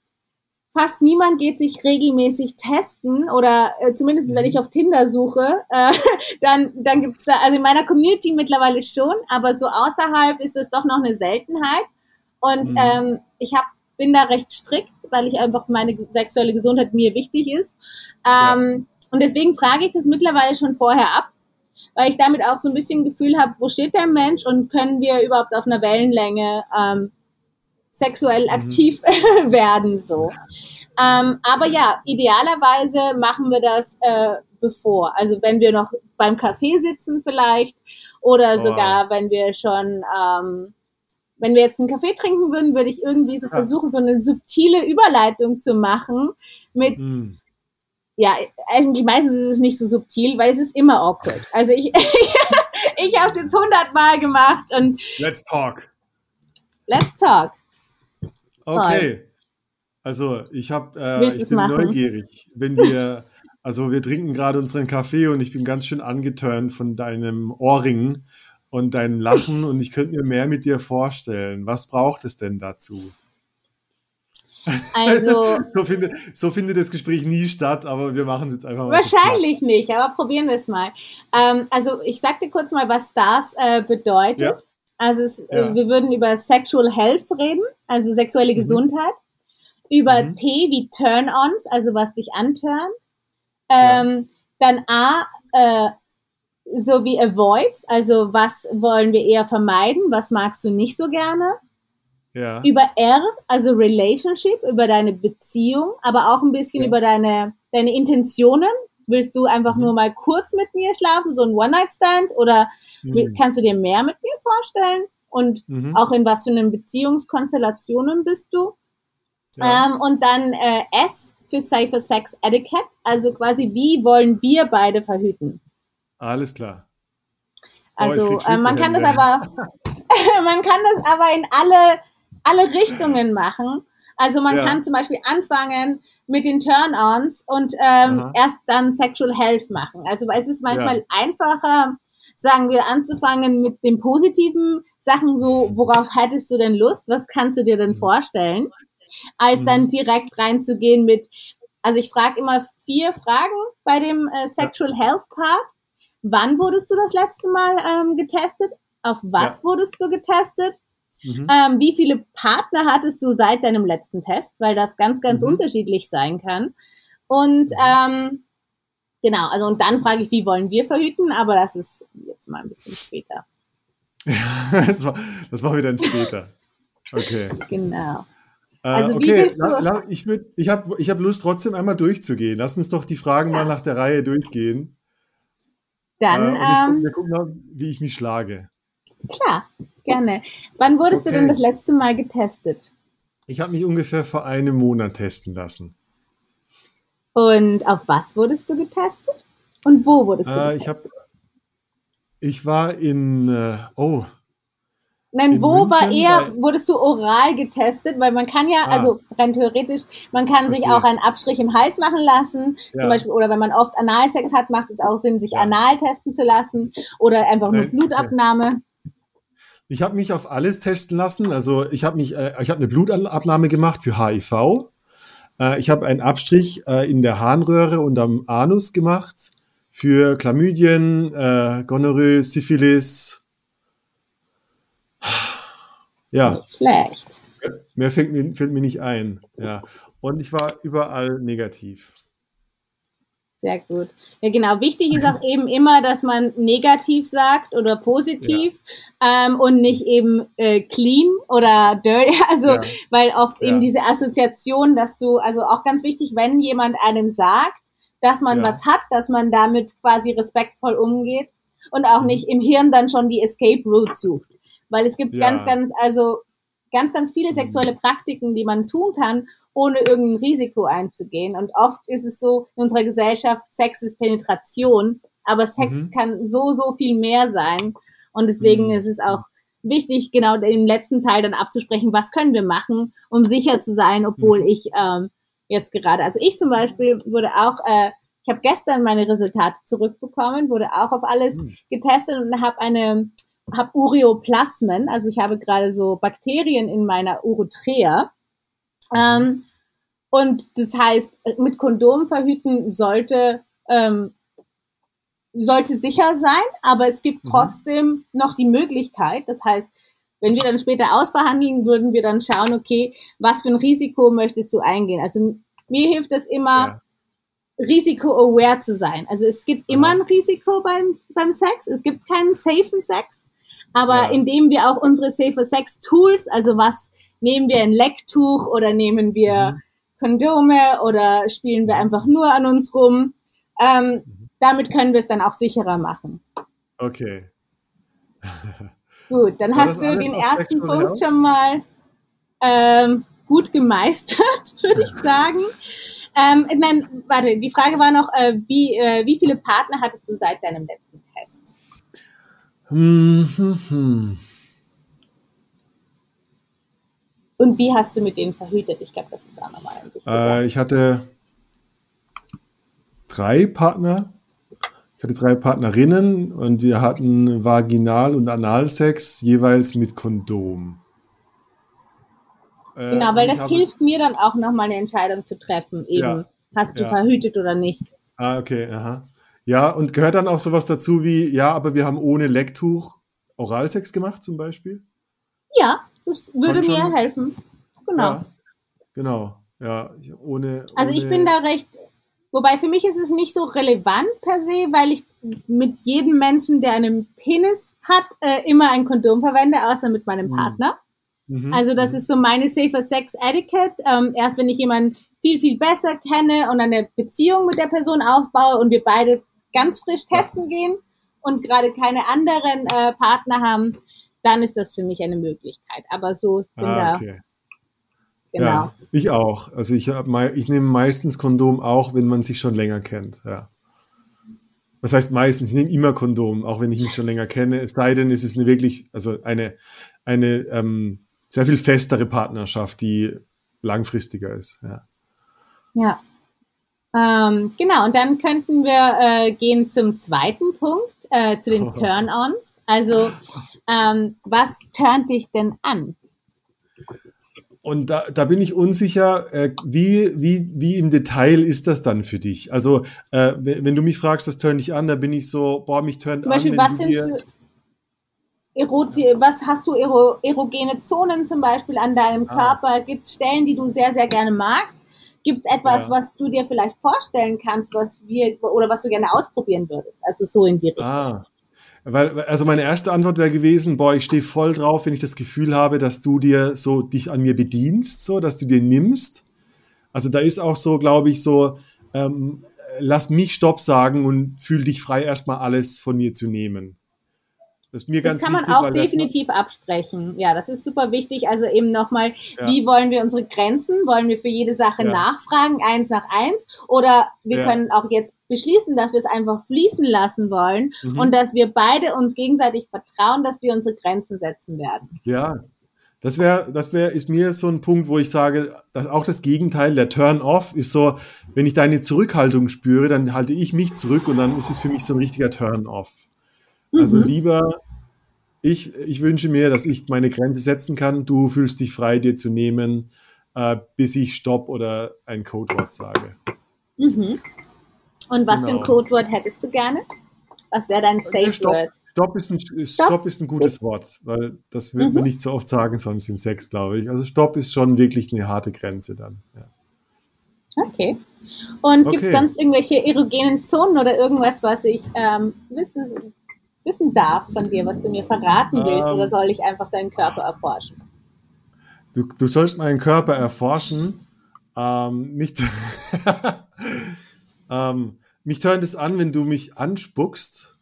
S1: fast niemand geht sich regelmäßig testen oder äh, zumindest wenn ich mhm. auf Tinder suche, <laughs> äh, dann, dann gibt's da, also in meiner Community mittlerweile schon, aber so außerhalb ist es doch noch eine Seltenheit. Und mhm. ähm, ich habe bin da recht strikt, weil ich einfach meine sexuelle Gesundheit mir wichtig ist. Ähm, ja. Und deswegen frage ich das mittlerweile schon vorher ab, weil ich damit auch so ein bisschen Gefühl habe, wo steht der Mensch und können wir überhaupt auf einer Wellenlänge ähm, sexuell mhm. aktiv <laughs> werden so. Ähm, aber ja, idealerweise machen wir das äh, bevor. Also wenn wir noch beim Kaffee sitzen vielleicht oder oh. sogar wenn wir schon ähm, wenn wir jetzt einen Kaffee trinken würden, würde ich irgendwie so versuchen, so eine subtile Überleitung zu machen mit, mm. ja, eigentlich meistens ist es nicht so subtil, weil es ist immer awkward. Also ich, <laughs> ich habe es jetzt hundertmal gemacht und.
S2: Let's talk.
S1: Let's talk.
S2: Okay. Also ich habe, äh, ich bin machen? neugierig, wenn wir, also wir trinken gerade unseren Kaffee und ich bin ganz schön angeturnt von deinem Ohrring und dein Lachen <laughs> und ich könnte mir mehr mit dir vorstellen. Was braucht es denn dazu? Also, <laughs> so, findet, so findet das Gespräch nie statt, aber wir machen es jetzt einfach mal.
S1: Wahrscheinlich nicht, aber probieren wir es mal. Ähm, also ich sag dir kurz mal, was Stars äh, bedeutet. Ja. Also es, äh, ja. wir würden über Sexual Health reden, also sexuelle mhm. Gesundheit. Über mhm. T wie Turn-ons, also was dich antörnt. Ähm, ja. Dann A, äh, so wie Avoids, also was wollen wir eher vermeiden, was magst du nicht so gerne. Ja. Über R, also Relationship, über deine Beziehung, aber auch ein bisschen ja. über deine, deine Intentionen. Willst du einfach mhm. nur mal kurz mit mir schlafen, so ein One-Night-Stand, oder mhm. kannst du dir mehr mit mir vorstellen? Und mhm. auch in was für einen Beziehungskonstellationen bist du? Ja. Ähm, und dann äh, S für Safer Sex Etiquette, also quasi, wie wollen wir beide verhüten?
S2: Alles klar.
S1: Also oh, äh, man kann das aber, <laughs> man kann das aber in alle, alle Richtungen machen. Also man ja. kann zum Beispiel anfangen mit den Turn-ons und ähm, erst dann Sexual Health machen. Also es ist manchmal ja. einfacher, sagen wir, anzufangen mit den positiven Sachen, so, worauf hättest du denn Lust? Was kannst du dir denn vorstellen? Als dann direkt reinzugehen mit, also ich frage immer vier Fragen bei dem äh, Sexual Health Part. Wann wurdest du das letzte Mal ähm, getestet? Auf was
S2: Ja.
S1: wurdest du getestet?
S2: Mhm.
S1: Ähm, wie viele Partner hattest du seit deinem letzten Test? Weil das ganz, ganz
S2: Mhm.
S1: unterschiedlich sein kann. Und ähm, genau, also und dann frage ich, wie wollen wir verhüten? Aber das ist jetzt mal ein bisschen später. <laughs>
S2: das, war, das machen wir dann später. Okay.
S1: Genau.
S2: Äh,
S1: Also wie
S2: okay,
S1: bist du-
S2: la, la, ich, würd- ich habe ich hab Lust, trotzdem einmal durchzugehen. Lass uns doch die Fragen mal nach der Reihe durchgehen.
S1: Dann,
S2: äh, ich,
S1: ähm,
S2: wir gucken mal, wie ich mich schlage.
S1: Klar, gerne. Wann wurdest du
S2: Okay.
S1: denn das letzte Mal getestet?
S2: Ich habe mich ungefähr vor einem Monat testen lassen.
S1: Und auf was wurdest du getestet? Und wo wurdest du
S2: Äh, ich,
S1: getestet?
S2: hab, ich war in, äh, oh,
S1: Nein,
S2: in
S1: wo war
S2: München
S1: eher,
S2: bei-
S1: wurdest du oral getestet? Weil man kann ja,
S2: Ah.
S1: also rein theoretisch, man kann sich
S2: Verstehe.
S1: auch einen Abstrich im Hals machen lassen.
S2: Ja.
S1: Zum Beispiel, oder wenn man oft Analsex hat, macht es auch Sinn, sich
S2: Ja.
S1: anal testen zu lassen. Oder einfach nur
S2: Nein,
S1: Blutabnahme.
S2: Ich habe mich auf alles testen lassen. Also ich habe mich, äh, ich habe eine Blutabnahme gemacht für HIV. Äh, ich habe einen Abstrich äh, in der Harnröhre und am Anus gemacht für Chlamydien, äh, Gonorrhoe, Syphilis. Ja,
S1: schlecht.
S2: mehr fällt mir, fällt mir nicht ein. Ja, und ich war überall negativ.
S1: Sehr gut. Ja, genau. Wichtig ist auch eben immer, dass man negativ sagt oder positiv ähm, und nicht eben äh, clean oder dirty. <laughs> Also,
S2: Ja.
S1: weil oft
S2: Ja.
S1: eben diese Assoziation, dass du, also auch ganz wichtig, wenn jemand einem sagt, dass man
S2: Ja.
S1: was hat, dass man damit quasi respektvoll umgeht und auch
S2: Mhm.
S1: nicht im Hirn dann schon die Escape Route sucht. Weil es gibt
S2: Ja.
S1: ganz, ganz, also ganz, ganz viele sexuelle Praktiken, die man tun kann, ohne irgendein Risiko einzugehen. Und oft ist es so in unserer Gesellschaft, Sex ist Penetration, aber Sex
S2: Mhm.
S1: kann so, so viel mehr sein. Und deswegen
S2: Mhm.
S1: ist es auch wichtig, genau im letzten Teil dann abzusprechen, was können wir machen, um sicher zu sein, obwohl
S2: Mhm.
S1: ich ähm, jetzt gerade, also ich zum Beispiel wurde auch, äh, ich habe gestern meine Resultate zurückbekommen, wurde auch auf alles
S2: Mhm.
S1: getestet und habe eine, habe Ureoplasmen, also ich habe gerade so Bakterien in meiner Urethrea. Ähm, und das heißt, mit Kondom verhüten sollte, ähm, sollte sicher sein, aber es gibt
S2: Mhm.
S1: trotzdem noch die Möglichkeit. Das heißt, wenn wir dann später ausverhandeln, würden wir dann schauen, okay, was für ein Risiko möchtest du eingehen? Also mir hilft es immer,
S2: Ja.
S1: risiko-aware zu sein. Also es gibt immer
S2: Aha.
S1: ein Risiko beim, beim Sex. Es gibt keinen safen Sex. Aber
S2: Ja.
S1: indem wir auch unsere Safer Sex Tools, also was nehmen wir ein Lecktuch oder nehmen wir
S2: Mhm.
S1: Kondome oder spielen wir einfach nur an uns rum, ähm, damit können wir es dann auch sicherer machen.
S2: Okay.
S1: Gut, dann
S2: War
S1: hast du den ersten Punkt
S2: Health?
S1: schon mal ähm, gut gemeistert, <laughs> würde ich sagen. Ähm, nein, warte, die Frage war noch, äh, wie, äh, wie viele Partner hattest du seit deinem letzten Test?
S2: Hm, hm, hm.
S1: Und wie hast du mit denen verhütet? Ich glaube, das ist auch nochmal ein.
S2: Äh, ich hatte drei Partner. Ich hatte drei Partnerinnen und wir hatten Vaginal- und Analsex jeweils mit Kondom. Äh,
S1: genau, weil das
S2: habe-
S1: hilft mir dann auch nochmal eine Entscheidung zu treffen. Eben,
S2: Ja,
S1: hast du
S2: ja.
S1: verhütet oder nicht?
S2: Ah, okay, aha. Ja, und gehört dann auch sowas dazu wie, ja, aber wir haben ohne Lecktuch Oralsex gemacht zum Beispiel?
S1: Ja, das würde
S2: Kann
S1: mir
S2: schon-
S1: helfen. Genau.
S2: Ja, genau. Ja, ich, ohne,
S1: Also ich
S2: ohne,
S1: bin da recht, wobei für mich ist es nicht so relevant per se, weil ich mit jedem Menschen, der einen Penis hat, äh, immer ein Kondom verwende, außer mit meinem
S2: Mhm.
S1: Partner.
S2: Mhm,
S1: Also das
S2: mhm.
S1: ist so meine Safer Sex Etiquette. Ähm, erst wenn ich jemanden viel, viel besser kenne und eine Beziehung mit der Person aufbaue und wir beide ganz frisch testen gehen und gerade keine anderen äh, Partner haben, dann ist das für mich eine Möglichkeit. Aber so, ich bin
S2: Ah,
S1: da,
S2: okay.
S1: genau.
S2: Ja, ich auch. Also ich, ich nehme meistens Kondom auch, wenn man sich schon länger kennt. Ja. Was heißt meistens? Ich nehme immer Kondom, auch wenn ich mich schon länger kenne. Es sei denn, es ist eine wirklich, also eine, eine ähm, sehr viel festere Partnerschaft, die langfristiger ist. Ja.
S1: Ja. Ähm, genau, und dann könnten wir äh, gehen zum zweiten Punkt. äh, zu den <laughs> Turn-ons. Also, ähm, was turnt dich denn an?
S2: Und da, da bin ich unsicher, äh, wie, wie, wie im Detail ist das dann für dich? Also, äh, wenn du mich fragst, was turnt dich an, da bin ich so, boah, mich turnt
S1: Zum Beispiel,
S2: an.
S1: was, Eroti was hast du ero erogene Zonen zum Beispiel an deinem ah. Körper? Gibt es Stellen, die du sehr, sehr gerne magst? Gibt es etwas, ja. was du dir vielleicht vorstellen kannst, was wir oder was du gerne ausprobieren würdest? Also so in die Richtung. Ah.
S2: Weil, also meine erste Antwort wäre gewesen, boah, ich stehe voll drauf, wenn ich das Gefühl habe, dass du dir so dich an mir bedienst, so, dass du dir nimmst. Also da ist auch so, glaube ich, so, ähm, lass mich Stopp sagen und fühl dich frei, erstmal alles von mir zu nehmen.
S1: Das ist mir das kann man wichtig, auch definitiv absprechen. Ja, das ist super wichtig. Also eben nochmal, ja. wie wollen wir unsere Grenzen? Wollen wir für jede Sache ja. nachfragen, eins nach eins? Oder wir ja. können auch jetzt beschließen, dass wir es einfach fließen lassen wollen mhm. und dass wir beide uns gegenseitig vertrauen, dass wir unsere Grenzen setzen werden.
S2: Ja, das wäre, das wäre, ist mir so ein Punkt, wo ich sage, dass auch das Gegenteil, der Turn-off ist so, wenn ich deine Zurückhaltung spüre, dann halte ich mich zurück und dann ist es für mich so ein richtiger Turn-off. Also mhm. lieber, ich, ich wünsche mir, dass ich meine Grenze setzen kann. Du fühlst dich frei, dir zu nehmen, äh, bis ich Stopp oder ein Codewort sage.
S1: Mhm. Und was genau. für ein genau. Codewort hättest du gerne? Was wäre dein Safe
S2: Stopp,
S1: Word?
S2: Stopp ist, ein, Stopp? Stopp ist ein gutes Wort, weil das wird mhm. man nicht so oft sagen, sonst im Sex, glaube ich. Also Stopp ist schon wirklich eine harte Grenze dann. Ja.
S1: Okay. Und okay. gibt es sonst irgendwelche erogenen Zonen oder irgendwas, was ich ähm, wissen wissen darf von dir, was du mir verraten willst, ähm, oder soll ich einfach deinen Körper erforschen?
S2: Du, du sollst meinen Körper erforschen. Ähm, mich, <laughs> ähm, mich tönt es an, wenn du mich anspuckst.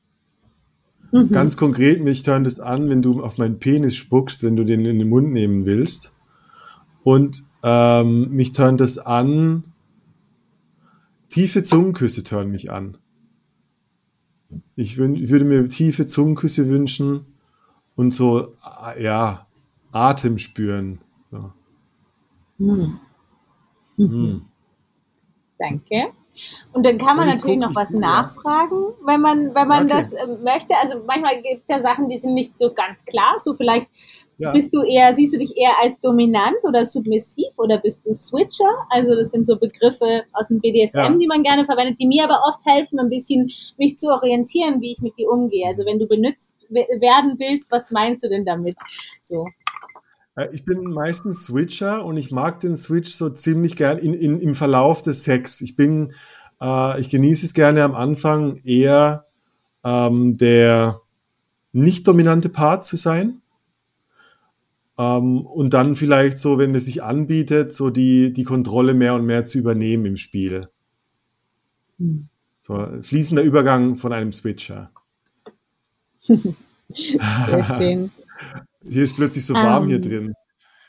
S2: Mhm. Ganz konkret, mich tönt es an, wenn du auf meinen Penis spuckst, wenn du den in den Mund nehmen willst. Und ähm, mich tönt es an, tiefe Zungenküsse tören mich an. Ich, ich würde mir tiefe Zungenküsse wünschen und so, ja, Atem spüren. So.
S1: Hm. Hm. <laughs> Danke. Und dann kann man natürlich noch was nachfragen, wenn man, wenn man okay. das äh, möchte. Also manchmal gibt es ja Sachen, die sind nicht so ganz klar. So vielleicht ja. bist du eher, siehst du dich eher als dominant oder submissiv oder bist du Switcher? Also das sind so Begriffe aus dem BDSM, ja. die man gerne verwendet, die mir aber oft helfen, ein bisschen mich zu orientieren, wie ich mit dir umgehe. Also wenn du benutzt werden willst, was meinst du denn damit? So.
S2: Äh, ich bin meistens Switcher und ich mag den Switch so ziemlich gern in, in, im Verlauf des Sex. Ich bin, äh, ich genieße es gerne am Anfang eher ähm, der nicht dominante Part zu sein. Ähm, und dann vielleicht so, wenn es sich anbietet, so die, die Kontrolle mehr und mehr zu übernehmen im Spiel. Hm. So, fließender Übergang von einem Switcher. <laughs> Sehr schön. <laughs> Hier ist plötzlich so warm um. hier ähm. drin.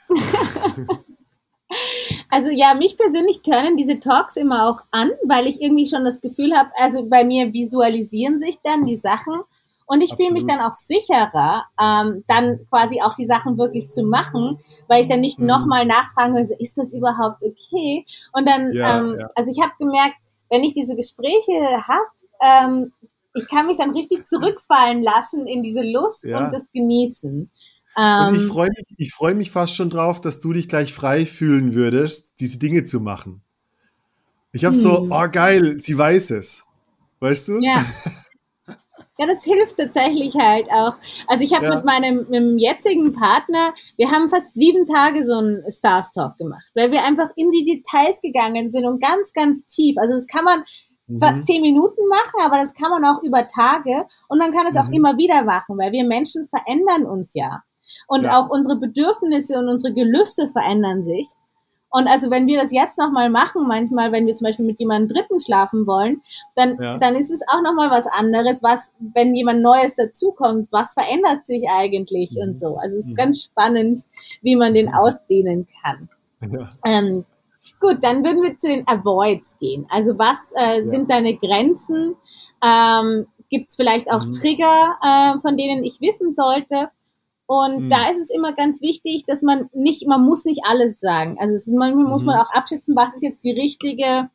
S2: <laughs>
S1: Also ja, mich persönlich turnen diese Talks immer auch an, weil ich irgendwie schon das Gefühl habe, also bei mir visualisieren sich dann die Sachen und ich fühle mich dann auch sicherer, ähm, dann quasi auch die Sachen wirklich zu machen, weil ich dann nicht mhm. nochmal nachfragen will, ist das überhaupt okay? Und dann, ja, ähm, ja. also ich habe gemerkt, wenn ich diese Gespräche habe, ähm, ich kann mich dann richtig zurückfallen lassen in diese Lust ja. und das Genießen.
S2: Und ich ähm, freue mich, ich freue mich fast schon drauf, dass du dich gleich frei fühlen würdest, diese Dinge zu machen. Ich habe hm. so, oh geil, sie weiß es. Weißt du?
S1: Ja. Ja, das hilft tatsächlich halt auch. Also ich habe ja. mit meinem mit dem jetzigen Partner, wir haben fast sieben Tage so einen Stars Talk gemacht, weil wir einfach in die Details gegangen sind und ganz, ganz tief. Also das kann man zwar mhm. zehn Minuten machen, aber das kann man auch über Tage und man kann es mhm. auch immer wieder machen, weil wir Menschen verändern uns ja. Und ja. auch unsere Bedürfnisse und unsere Gelüste verändern sich. Und also wenn wir das jetzt nochmal machen, manchmal, wenn wir zum Beispiel mit jemandem Dritten schlafen wollen, dann, ja. dann ist es auch nochmal was anderes, was, wenn jemand Neues dazukommt, was verändert sich eigentlich mhm. und so. Also es ist mhm. ganz spannend, wie man den ausdehnen kann. Ja. Ähm, gut, dann würden wir zu den Avoids gehen. Also was äh, ja. sind deine Grenzen? Ähm, Gibt es vielleicht auch mhm. Trigger, äh, von denen ich wissen sollte? Und mhm. da ist es immer ganz wichtig, dass man nicht, man muss nicht alles sagen. Also es ist, manchmal mhm. muss man auch abschätzen, was ist jetzt die richtige,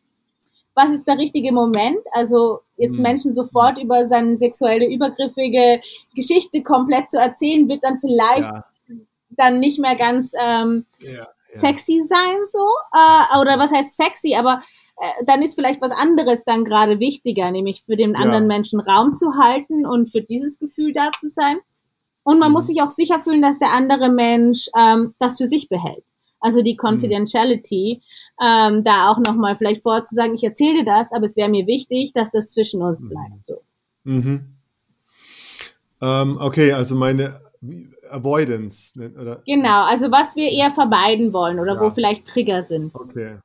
S1: was ist der richtige Moment. Also jetzt Menschen sofort über seine sexuelle übergriffige Geschichte komplett zu erzählen, wird dann vielleicht ja. dann nicht mehr ganz ähm, ja, sexy sein, so. Äh, oder was heißt sexy, aber äh, dann ist vielleicht was anderes dann gerade wichtiger, nämlich für den anderen Menschen Raum zu halten und für dieses Gefühl da zu sein. Und man mhm. muss sich auch sicher fühlen, dass der andere Mensch ähm, das für sich behält. Also die. Confidentiality, mhm. ähm, da auch nochmal vielleicht vorzusagen, ich erzähle dir das, aber es wäre mir wichtig, dass das zwischen uns mhm. bleibt. So.
S2: Mhm. Ähm, okay, also meine Avoidance. Ne, oder?
S1: Genau, also was wir eher vermeiden wollen oder ja. wo vielleicht Trigger sind.
S2: Okay.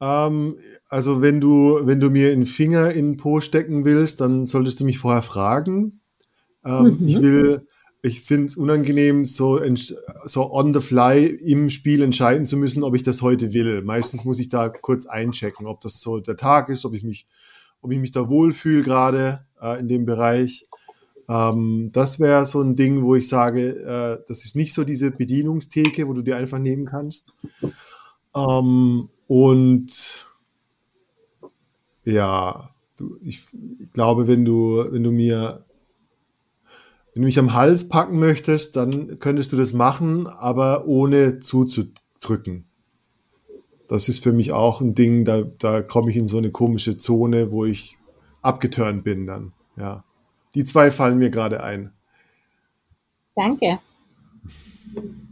S2: Ähm, also wenn du, wenn du mir einen Finger in den Po stecken willst, dann solltest du mich vorher fragen. Ähm, mhm. Ich will, ich finde es unangenehm, so, so on the fly im Spiel entscheiden zu müssen, ob ich das heute will. Meistens muss ich da kurz einchecken, ob das so der Tag ist, ob ich mich, ob ich mich da wohlfühle gerade äh, in dem Bereich. Ähm, das wäre so ein Ding, wo ich sage, äh, das ist nicht so diese Bedienungstheke, wo du dir einfach nehmen kannst. Ähm, und ja, du, ich, ich glaube, wenn du, wenn du mir wenn du mich am Hals packen möchtest, dann könntest du das machen, aber ohne zuzudrücken. Das ist für mich auch ein Ding, da, da komme ich in so eine komische Zone, wo ich abgeturnt bin dann. Ja. Die zwei fallen mir gerade ein.
S1: Danke.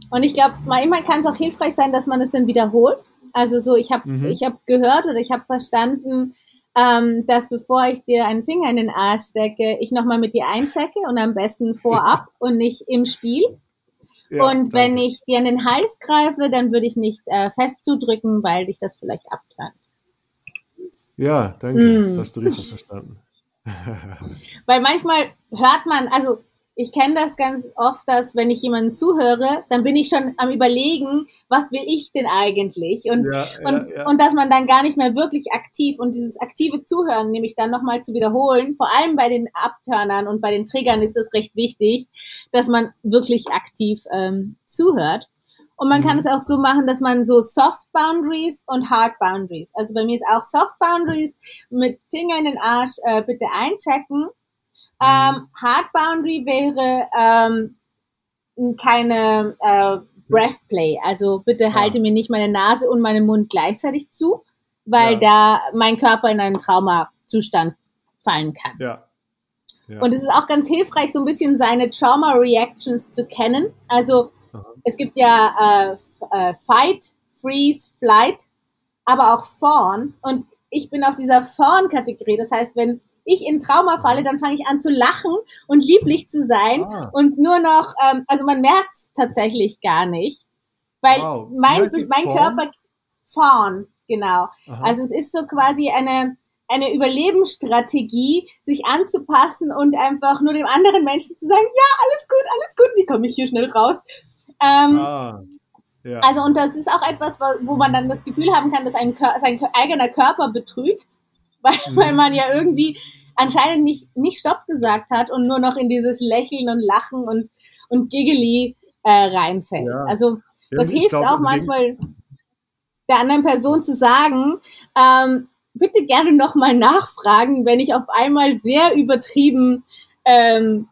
S1: Und ich glaube, manchmal kann es auch hilfreich sein, dass man es dann wiederholt. Also so, ich habe mhm. ich hab gehört oder ich habe verstanden, ähm, dass bevor ich dir einen Finger in den Arsch stecke, ich nochmal mit dir einchecke und am besten vorab <laughs> und nicht im Spiel. Ja, und wenn danke. ich dir in den Hals greife, dann würde ich nicht äh, fest zudrücken, weil dich das vielleicht abtrennt.
S2: Ja, danke. Mm. Das hast du richtig verstanden. <laughs>
S1: weil manchmal hört man, also ich kenne das ganz oft, dass wenn ich jemanden zuhöre, dann bin ich schon am überlegen, was will ich denn eigentlich? Und, ja, und, ja. und dass man dann gar nicht mehr wirklich aktiv und dieses aktive Zuhören, nämlich dann nochmal zu wiederholen, vor allem bei den Abturnern und bei den Triggern ist das recht wichtig, dass man wirklich aktiv ähm, zuhört. Und man mhm. kann es auch so machen, dass man so Soft Boundaries und Hard Boundaries. Also bei mir ist auch Soft Boundaries mit Finger in den Arsch äh, bitte einchecken ähm, Hard Boundary wäre ähm, keine äh, Breath Play. Also bitte ja. halte mir nicht meine Nase und meinen Mund gleichzeitig zu, weil ja. da mein Körper in einen Traumazustand fallen kann.
S2: Ja. ja.
S1: Und es ist auch ganz hilfreich, so ein bisschen seine Trauma Reactions zu kennen. Also Aha. es gibt ja äh, äh, Fight, Freeze, Flight, aber auch Fawn. Und ich bin auf dieser Fawn-Kategorie. Das heißt, wenn ich in Trauma falle, dann fange ich an zu lachen und lieblich zu sein ah. und nur noch, ähm, also man merkt es tatsächlich gar nicht, weil wow. mein, mein Körper fawn, genau. Aha. Also es ist so quasi eine eine Überlebensstrategie, sich anzupassen und einfach nur dem anderen Menschen zu sagen, ja, alles gut, alles gut, wie komme ich hier schnell raus? Ähm, ah. Ja. Also und das ist auch etwas, wo man dann das Gefühl haben kann, dass ein sein eigener Körper betrügt, weil, mhm. weil man ja irgendwie anscheinend nicht, nicht Stopp gesagt hat und nur noch in dieses Lächeln und Lachen und, und Giggly äh, reinfällt. Ja. Also das hilft glaub, auch manchmal der anderen Person zu sagen, ähm, bitte gerne nochmal nachfragen, wenn ich auf einmal sehr übertrieben ähm,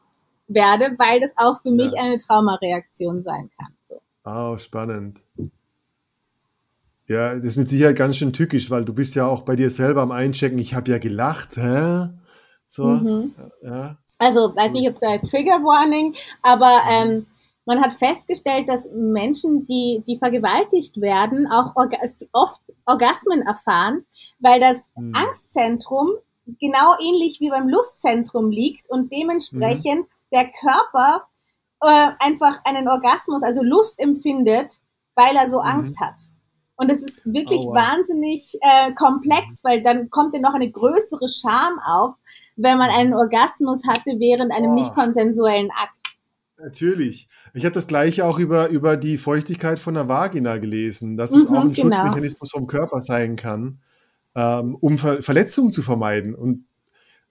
S1: werde, weil das auch für mich ja. eine Traumareaktion sein kann. So.
S2: Oh, spannend. Ja, das ist mit Sicherheit ganz schön tückisch, weil du bist ja auch bei dir selber am Einchecken. Ich habe ja gelacht, hä? So, mhm.
S1: ja. Also, weiß nicht, ob da Trigger Warning, aber ähm, man hat festgestellt, dass Menschen, die, die vergewaltigt werden, auch orga oft Orgasmen erfahren, weil das mhm. Angstzentrum genau ähnlich wie beim Lustzentrum liegt und dementsprechend mhm. der Körper äh, einfach einen Orgasmus, also Lust empfindet, weil er so mhm. Angst hat. Und es ist wirklich oh, wow. wahnsinnig äh, komplex, weil dann kommt ja noch eine größere Scham auf, wenn man einen Orgasmus hatte während einem oh. nicht konsensuellen Akt.
S2: Natürlich. Ich habe das gleiche auch über, über die Feuchtigkeit von der Vagina gelesen, dass es mhm, auch ein genau. Schutzmechanismus vom Körper sein kann, ähm, um Ver Verletzungen zu vermeiden. Und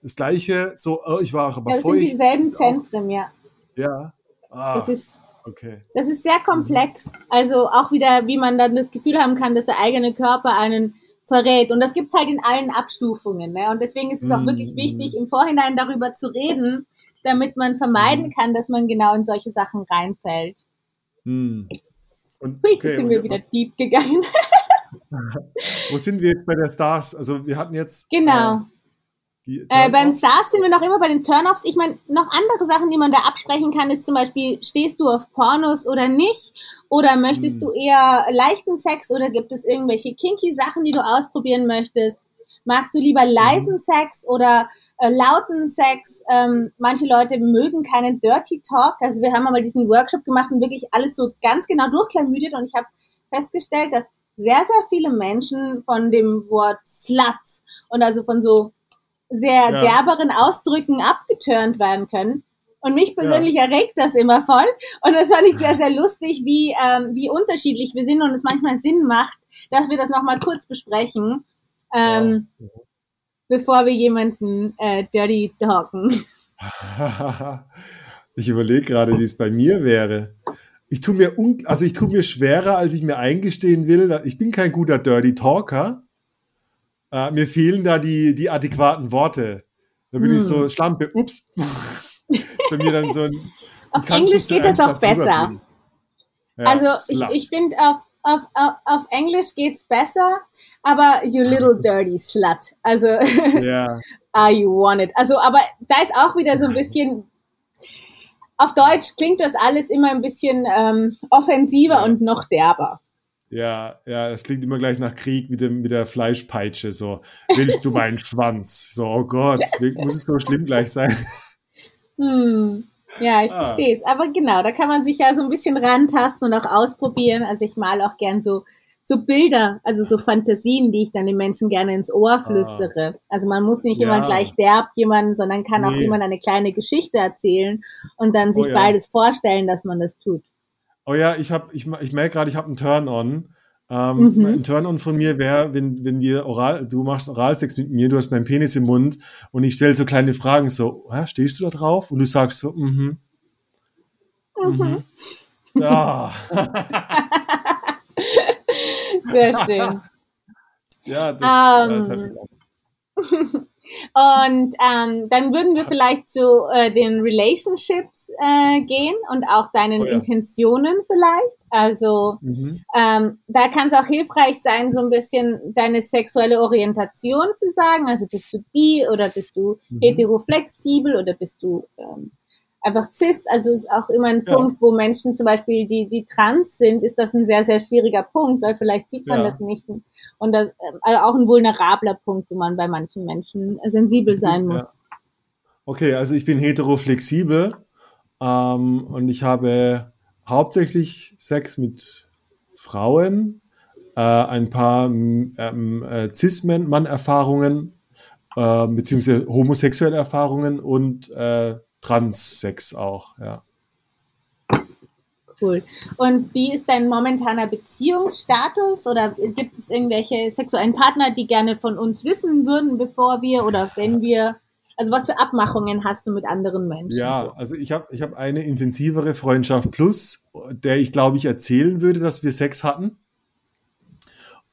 S2: das gleiche, so, oh, ich war auch aber
S1: ja, das feucht. sind dieselben Zentren, ja.
S2: Ja.
S1: Ah, das ist, okay. Das ist sehr komplex. Also auch wieder, wie man dann das Gefühl haben kann, dass der eigene Körper einen verrät. Und das gibt's halt in allen Abstufungen. Ne? Und deswegen ist es auch wirklich
S2: Mhm.
S1: wichtig, im Vorhinein darüber zu reden, damit man vermeiden
S2: Mhm.
S1: kann, dass man genau in solche Sachen reinfällt.
S2: Hm. Und,
S1: Hui,
S2: okay,
S1: jetzt sind wir wieder deep gegangen. <laughs>
S2: Wo sind wir jetzt bei der Stars? Also wir hatten jetzt
S1: genau.
S2: äh,
S1: Äh, beim. Stars sind wir noch immer bei den Turn-offs. Ich meine, noch andere Sachen, die man da absprechen kann, ist zum Beispiel, stehst du auf Pornos oder nicht? Oder möchtest
S2: Hm.
S1: du eher leichten Sex oder gibt es irgendwelche kinky Sachen, die du ausprobieren möchtest? Magst du lieber leisen
S2: Mhm.
S1: Sex oder äh, lauten Sex? Ähm, manche Leute mögen keinen Dirty Talk. Also wir haben einmal diesen Workshop gemacht und wirklich alles so ganz genau durchklamüdet und ich habe festgestellt, dass sehr, sehr viele Menschen von dem Wort Slut und also von so sehr
S2: Ja.
S1: derberen Ausdrücken abgeturnt werden können. Und mich persönlich erregt das immer voll. Und das fand ich sehr, sehr lustig, wie, ähm, wie unterschiedlich wir sind und es manchmal Sinn macht, dass wir das nochmal kurz besprechen, ähm, bevor wir jemanden äh, dirty talken. <laughs>
S2: ich überlege gerade, wie es bei mir wäre. Ich tue mir un also ich tue mir schwerer, als ich mir eingestehen will. Ich bin kein guter Dirty Talker. Äh, mir fehlen da die, die adäquaten Worte. Da bin
S1: Hm.
S2: ich so Schlampe, ups. <laughs> bei mir dann so ein.
S1: Auf Englisch geht das auch besser.
S2: Ja,
S1: also ich,
S2: Slut.
S1: ich finde, auf, auf, auf, auf Englisch geht's besser, aber you little dirty slut. Also
S2: ja, <laughs>
S1: ah, you want it. Also, aber da ist auch wieder so ein bisschen, auf Deutsch klingt das alles immer ein bisschen ähm, offensiver und noch derber.
S2: Ja, ja, das klingt immer gleich nach Krieg mit, dem, mit der Fleischpeitsche. So, willst du meinen <laughs> Schwanz? So, oh Gott, muss es so schlimm gleich sein?
S1: Hm. Ja, ich
S2: Ah.
S1: verstehe es. Aber genau, da kann man sich ja so ein bisschen rantasten und auch ausprobieren. Also ich male auch gern so, so Bilder, also so Fantasien, die ich dann den Menschen gerne ins Ohr flüstere. Also man muss nicht
S2: Ah. Ja.
S1: immer gleich derb jemanden, sondern kann auch
S2: Nee.
S1: jemand eine kleine Geschichte erzählen und dann sich
S2: Oh ja.
S1: beides vorstellen, dass man das tut.
S2: Oh ja, ich hab, ich, ich merke gerade, ich habe einen Turn-on. Ähm,
S1: Mhm.
S2: Ein Turn-on von mir wäre, wenn, wenn wir oral, du machst Oralsex mit mir, du hast meinen Penis im Mund und ich stelle so kleine Fragen, so, Hä, stehst du da drauf? Und du sagst so, mhm. Mhm. Ja. <laughs>
S1: Sehr schön. <laughs>
S2: ja, das
S1: Ähm,
S2: äh, <laughs>
S1: Und ähm, dann würden wir vielleicht zu äh, den Relationships äh, gehen und auch deinen
S2: Oh ja.
S1: Intentionen vielleicht. Also
S2: Mhm.
S1: ähm, da kann es auch hilfreich sein, so ein bisschen deine sexuelle Orientation zu sagen. Also bist du bi oder bist du
S2: Mhm.
S1: heteroflexibel oder bist du ähm, einfach cis? Also ist auch immer ein
S2: Ja.
S1: Punkt, wo Menschen zum Beispiel, die, die trans sind, ist das ein sehr, sehr schwieriger Punkt, weil vielleicht sieht man
S2: Ja.
S1: das nicht. Und das ähm, also auch ein vulnerabler Punkt, wo man bei manchen Menschen sensibel sein muss.
S2: Ja. Okay, also ich bin heteroflexibel ähm, und ich habe hauptsächlich Sex mit Frauen, äh, ein paar ähm, äh, Cis-Mann-Erfahrungen, äh, beziehungsweise homosexuelle Erfahrungen und äh, Trans-Sex auch, ja.
S1: Cool. Und wie ist dein momentaner Beziehungsstatus? Oder gibt es irgendwelche sexuellen Partner, die gerne von uns wissen würden, bevor wir oder wenn wir, also was für Abmachungen hast du mit anderen Menschen?
S2: Ja, also ich habe ich hab eine intensivere Freundschaft plus, der ich glaube ich erzählen würde, dass wir Sex hatten.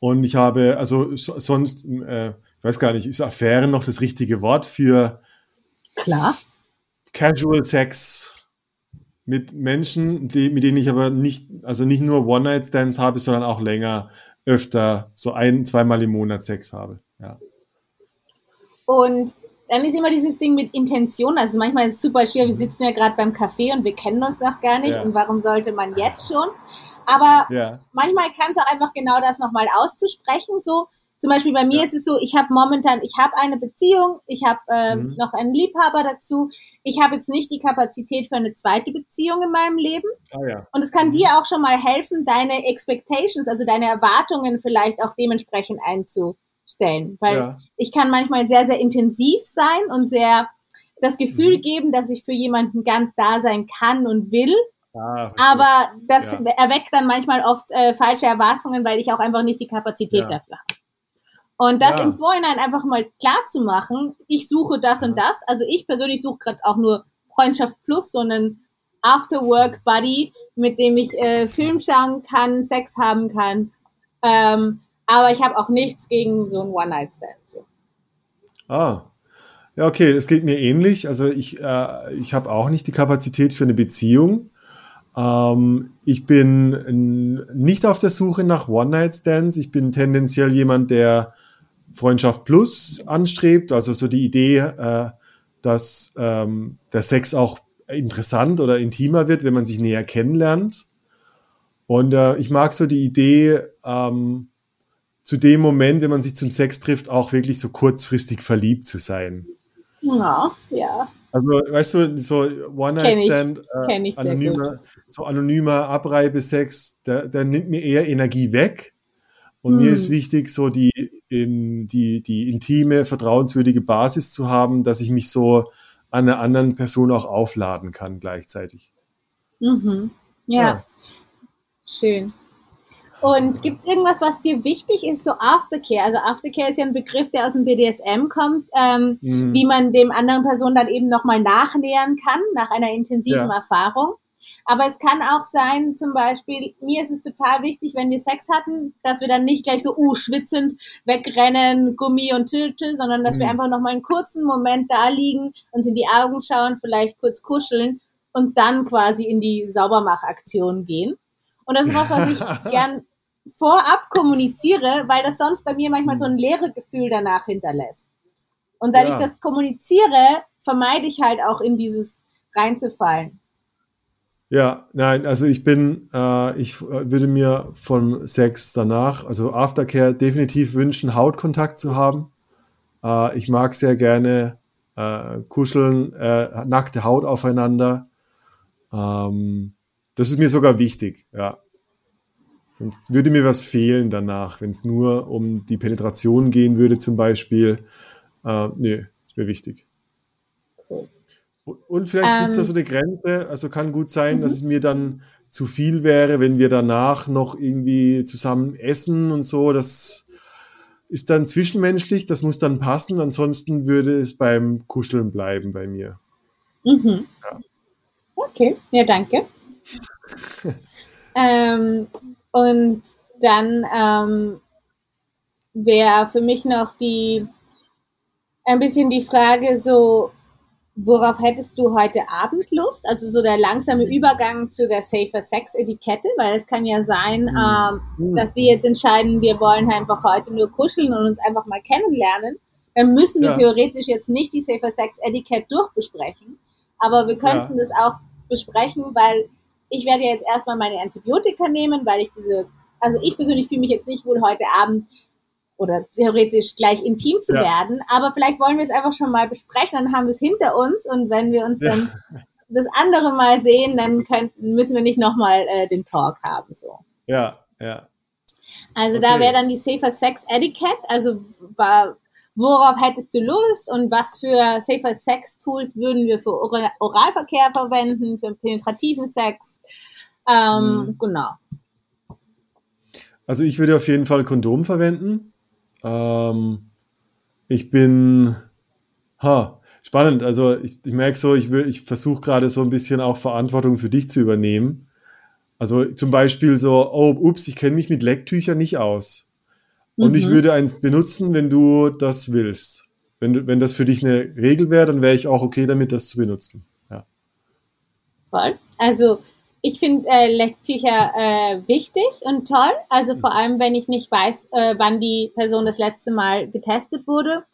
S2: Und ich habe, also so, sonst, äh, ich weiß gar nicht, ist Affäre noch das richtige Wort für
S1: Klar.
S2: Casual Sex mit Menschen, die, mit denen ich aber nicht, also nicht nur One-Night-Stands habe, sondern auch länger, öfter, so ein, zweimal im Monat Sex habe. Ja.
S1: Und dann ist immer dieses Ding mit Intention. Also manchmal ist es super schwer. Wir sitzen ja gerade beim Café und wir kennen uns noch gar nicht.
S2: Ja.
S1: Und warum sollte man jetzt schon? Aber
S2: Ja.
S1: manchmal kann es auch einfach genau das nochmal auszusprechen. So zum Beispiel bei mir
S2: Ja.
S1: ist es so, ich habe momentan, ich habe eine Beziehung, ich habe ähm,
S2: Mhm.
S1: noch einen Liebhaber dazu. Ich habe jetzt nicht die Kapazität für eine zweite Beziehung in meinem Leben.
S2: Ah ja.
S1: Und es kann
S2: Mhm.
S1: dir auch schon mal helfen, deine Expectations, also deine Erwartungen vielleicht auch dementsprechend einzustellen. Weil
S2: Ja.
S1: ich kann manchmal sehr, sehr intensiv sein und sehr das Gefühl
S2: Mhm.
S1: geben, dass ich für jemanden ganz da sein kann und will.
S2: Ah.
S1: Aber das
S2: Ja.
S1: erweckt dann manchmal oft äh, falsche Erwartungen, weil ich auch einfach nicht die Kapazität
S2: Ja.
S1: dafür habe. Und das
S2: Ja.
S1: im Vorhinein einfach mal klar zu machen, ich suche das und das. Also ich persönlich suche gerade auch nur Freundschaft plus, so einen After-Work-Buddy, mit dem ich äh, Film schauen kann, Sex haben kann. Ähm, Aber ich habe auch nichts gegen so ein One-Night-Stand. So.
S2: Ah. Ja, okay, es geht mir ähnlich. Also ich, äh, ich habe auch nicht die Kapazität für eine Beziehung. Ähm, ich bin nicht auf der Suche nach One-Night-Stands. Ich bin tendenziell jemand, der Freundschaft Plus anstrebt. Also so die Idee, äh, dass ähm, der Sex auch interessant oder intimer wird, wenn man sich näher kennenlernt. Und äh, ich mag so die Idee, ähm, zu dem Moment, wenn man sich zum Sex trifft, auch wirklich so kurzfristig verliebt zu sein.
S1: Ja, ja.
S2: Also, weißt du, so One-Night-Stand, äh, anonymer, so anonymer Abreibesex, der, der nimmt mir eher Energie weg. Und hm. mir ist wichtig, so die, in, die, die intime, vertrauenswürdige Basis zu haben, dass ich mich so an einer anderen Person auch aufladen kann gleichzeitig.
S1: Mhm. Ja. ja. Schön. Und gibt es irgendwas, was dir wichtig ist, so Aftercare? Also Aftercare ist ja ein Begriff, der aus dem BDSM kommt, ähm, mhm. wie man dem anderen Person dann eben nochmal nachnähern kann, nach einer intensiven ja. Erfahrung. Aber es kann auch sein, zum Beispiel, mir ist es total wichtig, wenn wir Sex hatten, dass wir dann nicht gleich so, uh, schwitzend wegrennen, Gummi und Tüte, sondern dass mhm. wir einfach nochmal einen kurzen Moment da liegen, uns in die Augen schauen, vielleicht kurz kuscheln und dann quasi in die Saubermachaktion gehen. Und das ist was, was ich <laughs> gern vorab kommuniziere, weil das sonst bei mir manchmal so ein leere Gefühl danach hinterlässt. Und seit ja. ich das kommuniziere, vermeide ich halt auch in dieses reinzufallen.
S2: Ja, nein, also ich bin, äh, ich würde mir von Sex danach, also Aftercare definitiv wünschen, Hautkontakt zu haben. Äh, ich mag sehr gerne äh, kuscheln, äh, nackte Haut aufeinander. Ähm, das ist mir sogar wichtig, ja. Sonst würde mir was fehlen danach, wenn es nur um die Penetration gehen würde zum Beispiel. Äh, nee, ist mir wichtig. Und vielleicht ähm, gibt es da so eine Grenze. Also kann gut sein, dass mhm. es mir dann zu viel wäre, wenn wir danach noch irgendwie zusammen essen und so. Das ist dann zwischenmenschlich, das muss dann passen. Ansonsten würde es beim Kuscheln bleiben bei mir.
S1: Mhm. Ja. Okay, ja, danke. <laughs> ähm, und dann ähm, wäre für mich noch die ein bisschen die Frage so, worauf hättest du heute Abend Lust? Also so der langsame Übergang zu der Safer Sex Etikette, weil es kann ja sein, mhm. ähm, mhm. dass wir jetzt entscheiden, wir wollen einfach heute nur kuscheln und uns einfach mal kennenlernen. Dann müssen wir ja. theoretisch jetzt nicht die Safer Sex Etikette durchbesprechen, aber wir könnten ja. das auch besprechen, weil ich werde jetzt erstmal meine Antibiotika nehmen, weil ich diese, also ich persönlich fühle mich jetzt nicht wohl heute Abend oder theoretisch gleich intim zu ja. werden, aber vielleicht wollen wir es einfach schon mal besprechen, dann haben wir es hinter uns und wenn wir uns dann das andere Mal sehen, dann könnten, müssen wir nicht nochmal äh, den Talk haben, so.
S2: Ja, ja.
S1: Also okay. da wäre dann die Safer Sex Etiquette, also war, worauf hättest du Lust und was für Safer Sex Tools würden wir für Oralverkehr verwenden, für penetrativen Sex. Ähm, mhm. Genau.
S2: Also ich würde auf jeden Fall Kondom verwenden. Ähm, ich bin, ha, spannend. Also ich, ich merke so, ich, ich versuche gerade so ein bisschen auch Verantwortung für dich zu übernehmen. Also zum Beispiel so, oh, ups, ich kenne mich mit Lecktüchern nicht aus. Und mhm. ich würde eins benutzen, wenn du das willst. Wenn, wenn das für dich eine Regel wäre, dann wäre ich auch okay damit, das zu benutzen. Ja.
S1: Voll. Also ich finde äh, Lecktücher äh, wichtig und toll. Also vor allem, wenn ich nicht weiß, äh, wann die Person das letzte Mal getestet wurde.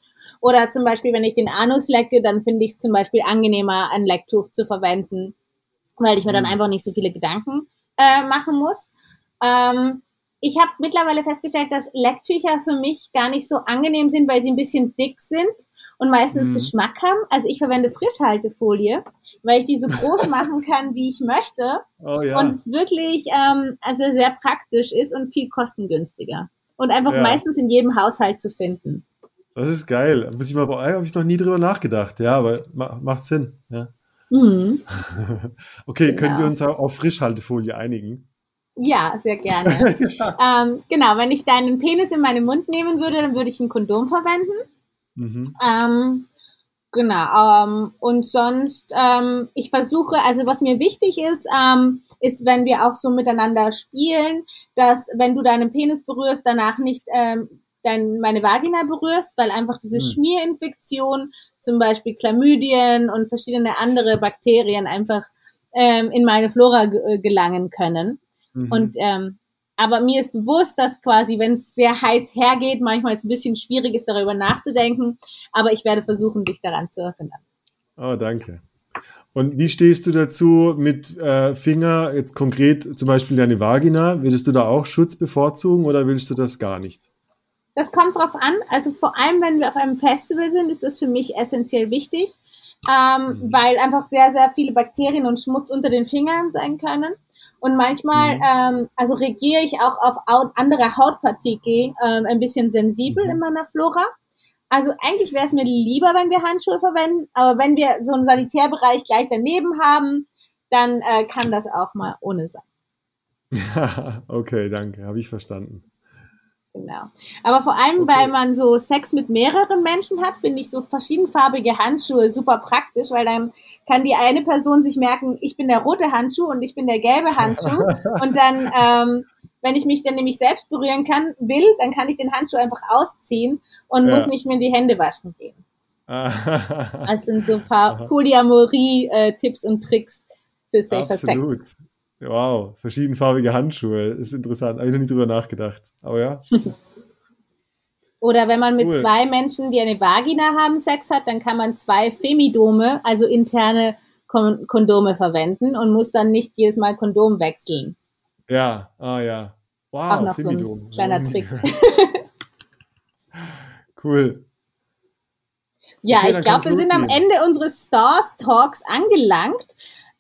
S1: Oder zum Beispiel, wenn ich den Anus lecke, dann finde ich es zum Beispiel angenehmer, ein Lecktuch zu verwenden, weil ich mir dann mhm. einfach nicht so viele Gedanken äh, machen muss. Ähm, ich habe mittlerweile festgestellt, dass Lecktücher für mich gar nicht so angenehm sind, weil sie ein bisschen dick sind und meistens mhm. Geschmack haben. Also ich verwende Frischhaltefolie, weil ich die so groß <laughs> machen kann, wie ich möchte. Oh, ja. Und es wirklich ähm, also sehr praktisch ist und viel kostengünstiger. Und einfach ja. meistens in jedem Haushalt zu finden.
S2: Das ist geil. Muss ich mal, habe ich noch nie drüber nachgedacht. Ja, aber macht Sinn. Ja. Mhm. <laughs> okay, genau. können wir uns auf Frischhaltefolie einigen?
S1: Ja, sehr gerne. <laughs> ja. ähm, genau, wenn ich deinen Penis in meinen Mund nehmen würde, dann würde ich ein Kondom verwenden. Mhm. Ähm, genau. Ähm, und sonst, ähm, ich versuche, also was mir wichtig ist, ähm, ist, wenn wir auch so miteinander spielen, dass wenn du deinen Penis berührst, danach nicht ähm, dein, meine Vagina berührst, weil einfach diese hm. Schmierinfektion, zum Beispiel Chlamydien und verschiedene andere Bakterien einfach ähm, in meine Flora äh, gelangen können. Mhm. Und ähm, aber mir ist bewusst, dass quasi, wenn es sehr heiß hergeht, manchmal es ein bisschen schwierig ist, darüber nachzudenken. Aber ich werde versuchen, dich daran zu erinnern.
S2: Oh, danke. Und wie stehst du dazu mit äh, Finger, jetzt konkret zum Beispiel deine Vagina? Würdest du da auch Schutz bevorzugen oder willst du das gar nicht?
S1: Das kommt drauf an. Also vor allem, wenn wir auf einem Festival sind, ist das für mich essentiell wichtig, ähm, mhm. weil einfach sehr, sehr viele Bakterien und Schmutz unter den Fingern sein können. Und manchmal, mhm. ähm, also reagiere ich auch auf andere Hautpartikel ähm, ein bisschen sensibel mhm. in meiner Flora. Also eigentlich wäre es mir lieber, wenn wir Handschuhe verwenden, aber wenn wir so einen Sanitärbereich gleich daneben haben, dann äh, kann das auch mal ohne sein. <laughs>
S2: okay, danke, habe ich verstanden.
S1: Genau. Aber vor allem, okay. weil man so Sex mit mehreren Menschen hat, finde ich so verschiedenfarbige Handschuhe super praktisch, weil dann kann die eine Person sich merken, ich bin der rote Handschuh und ich bin der gelbe Handschuh. <laughs> und dann, ähm, wenn ich mich dann nämlich selbst berühren kann, will, dann kann ich den Handschuh einfach ausziehen und ja. muss nicht mehr die Hände waschen gehen. <laughs> das sind so ein paar Polyamorie-Tipps äh, und Tricks für safer
S2: Absolut. Sex. Wow, verschiedenfarbige Handschuhe. Ist interessant. Habe ich noch nie drüber nachgedacht. Aber ja. <laughs>
S1: Oder wenn man mit cool. zwei Menschen, die eine Vagina haben, Sex hat, dann kann man zwei Femidome, also interne Kon Kondome verwenden und muss dann nicht jedes Mal Kondom wechseln.
S2: Ja, ah ja. Wow,
S1: Auch noch Femidome. so ein kleiner Trick. <laughs>
S2: cool.
S1: Ja, okay, ich glaube, wir sind am Ende unseres Stars Talks angelangt.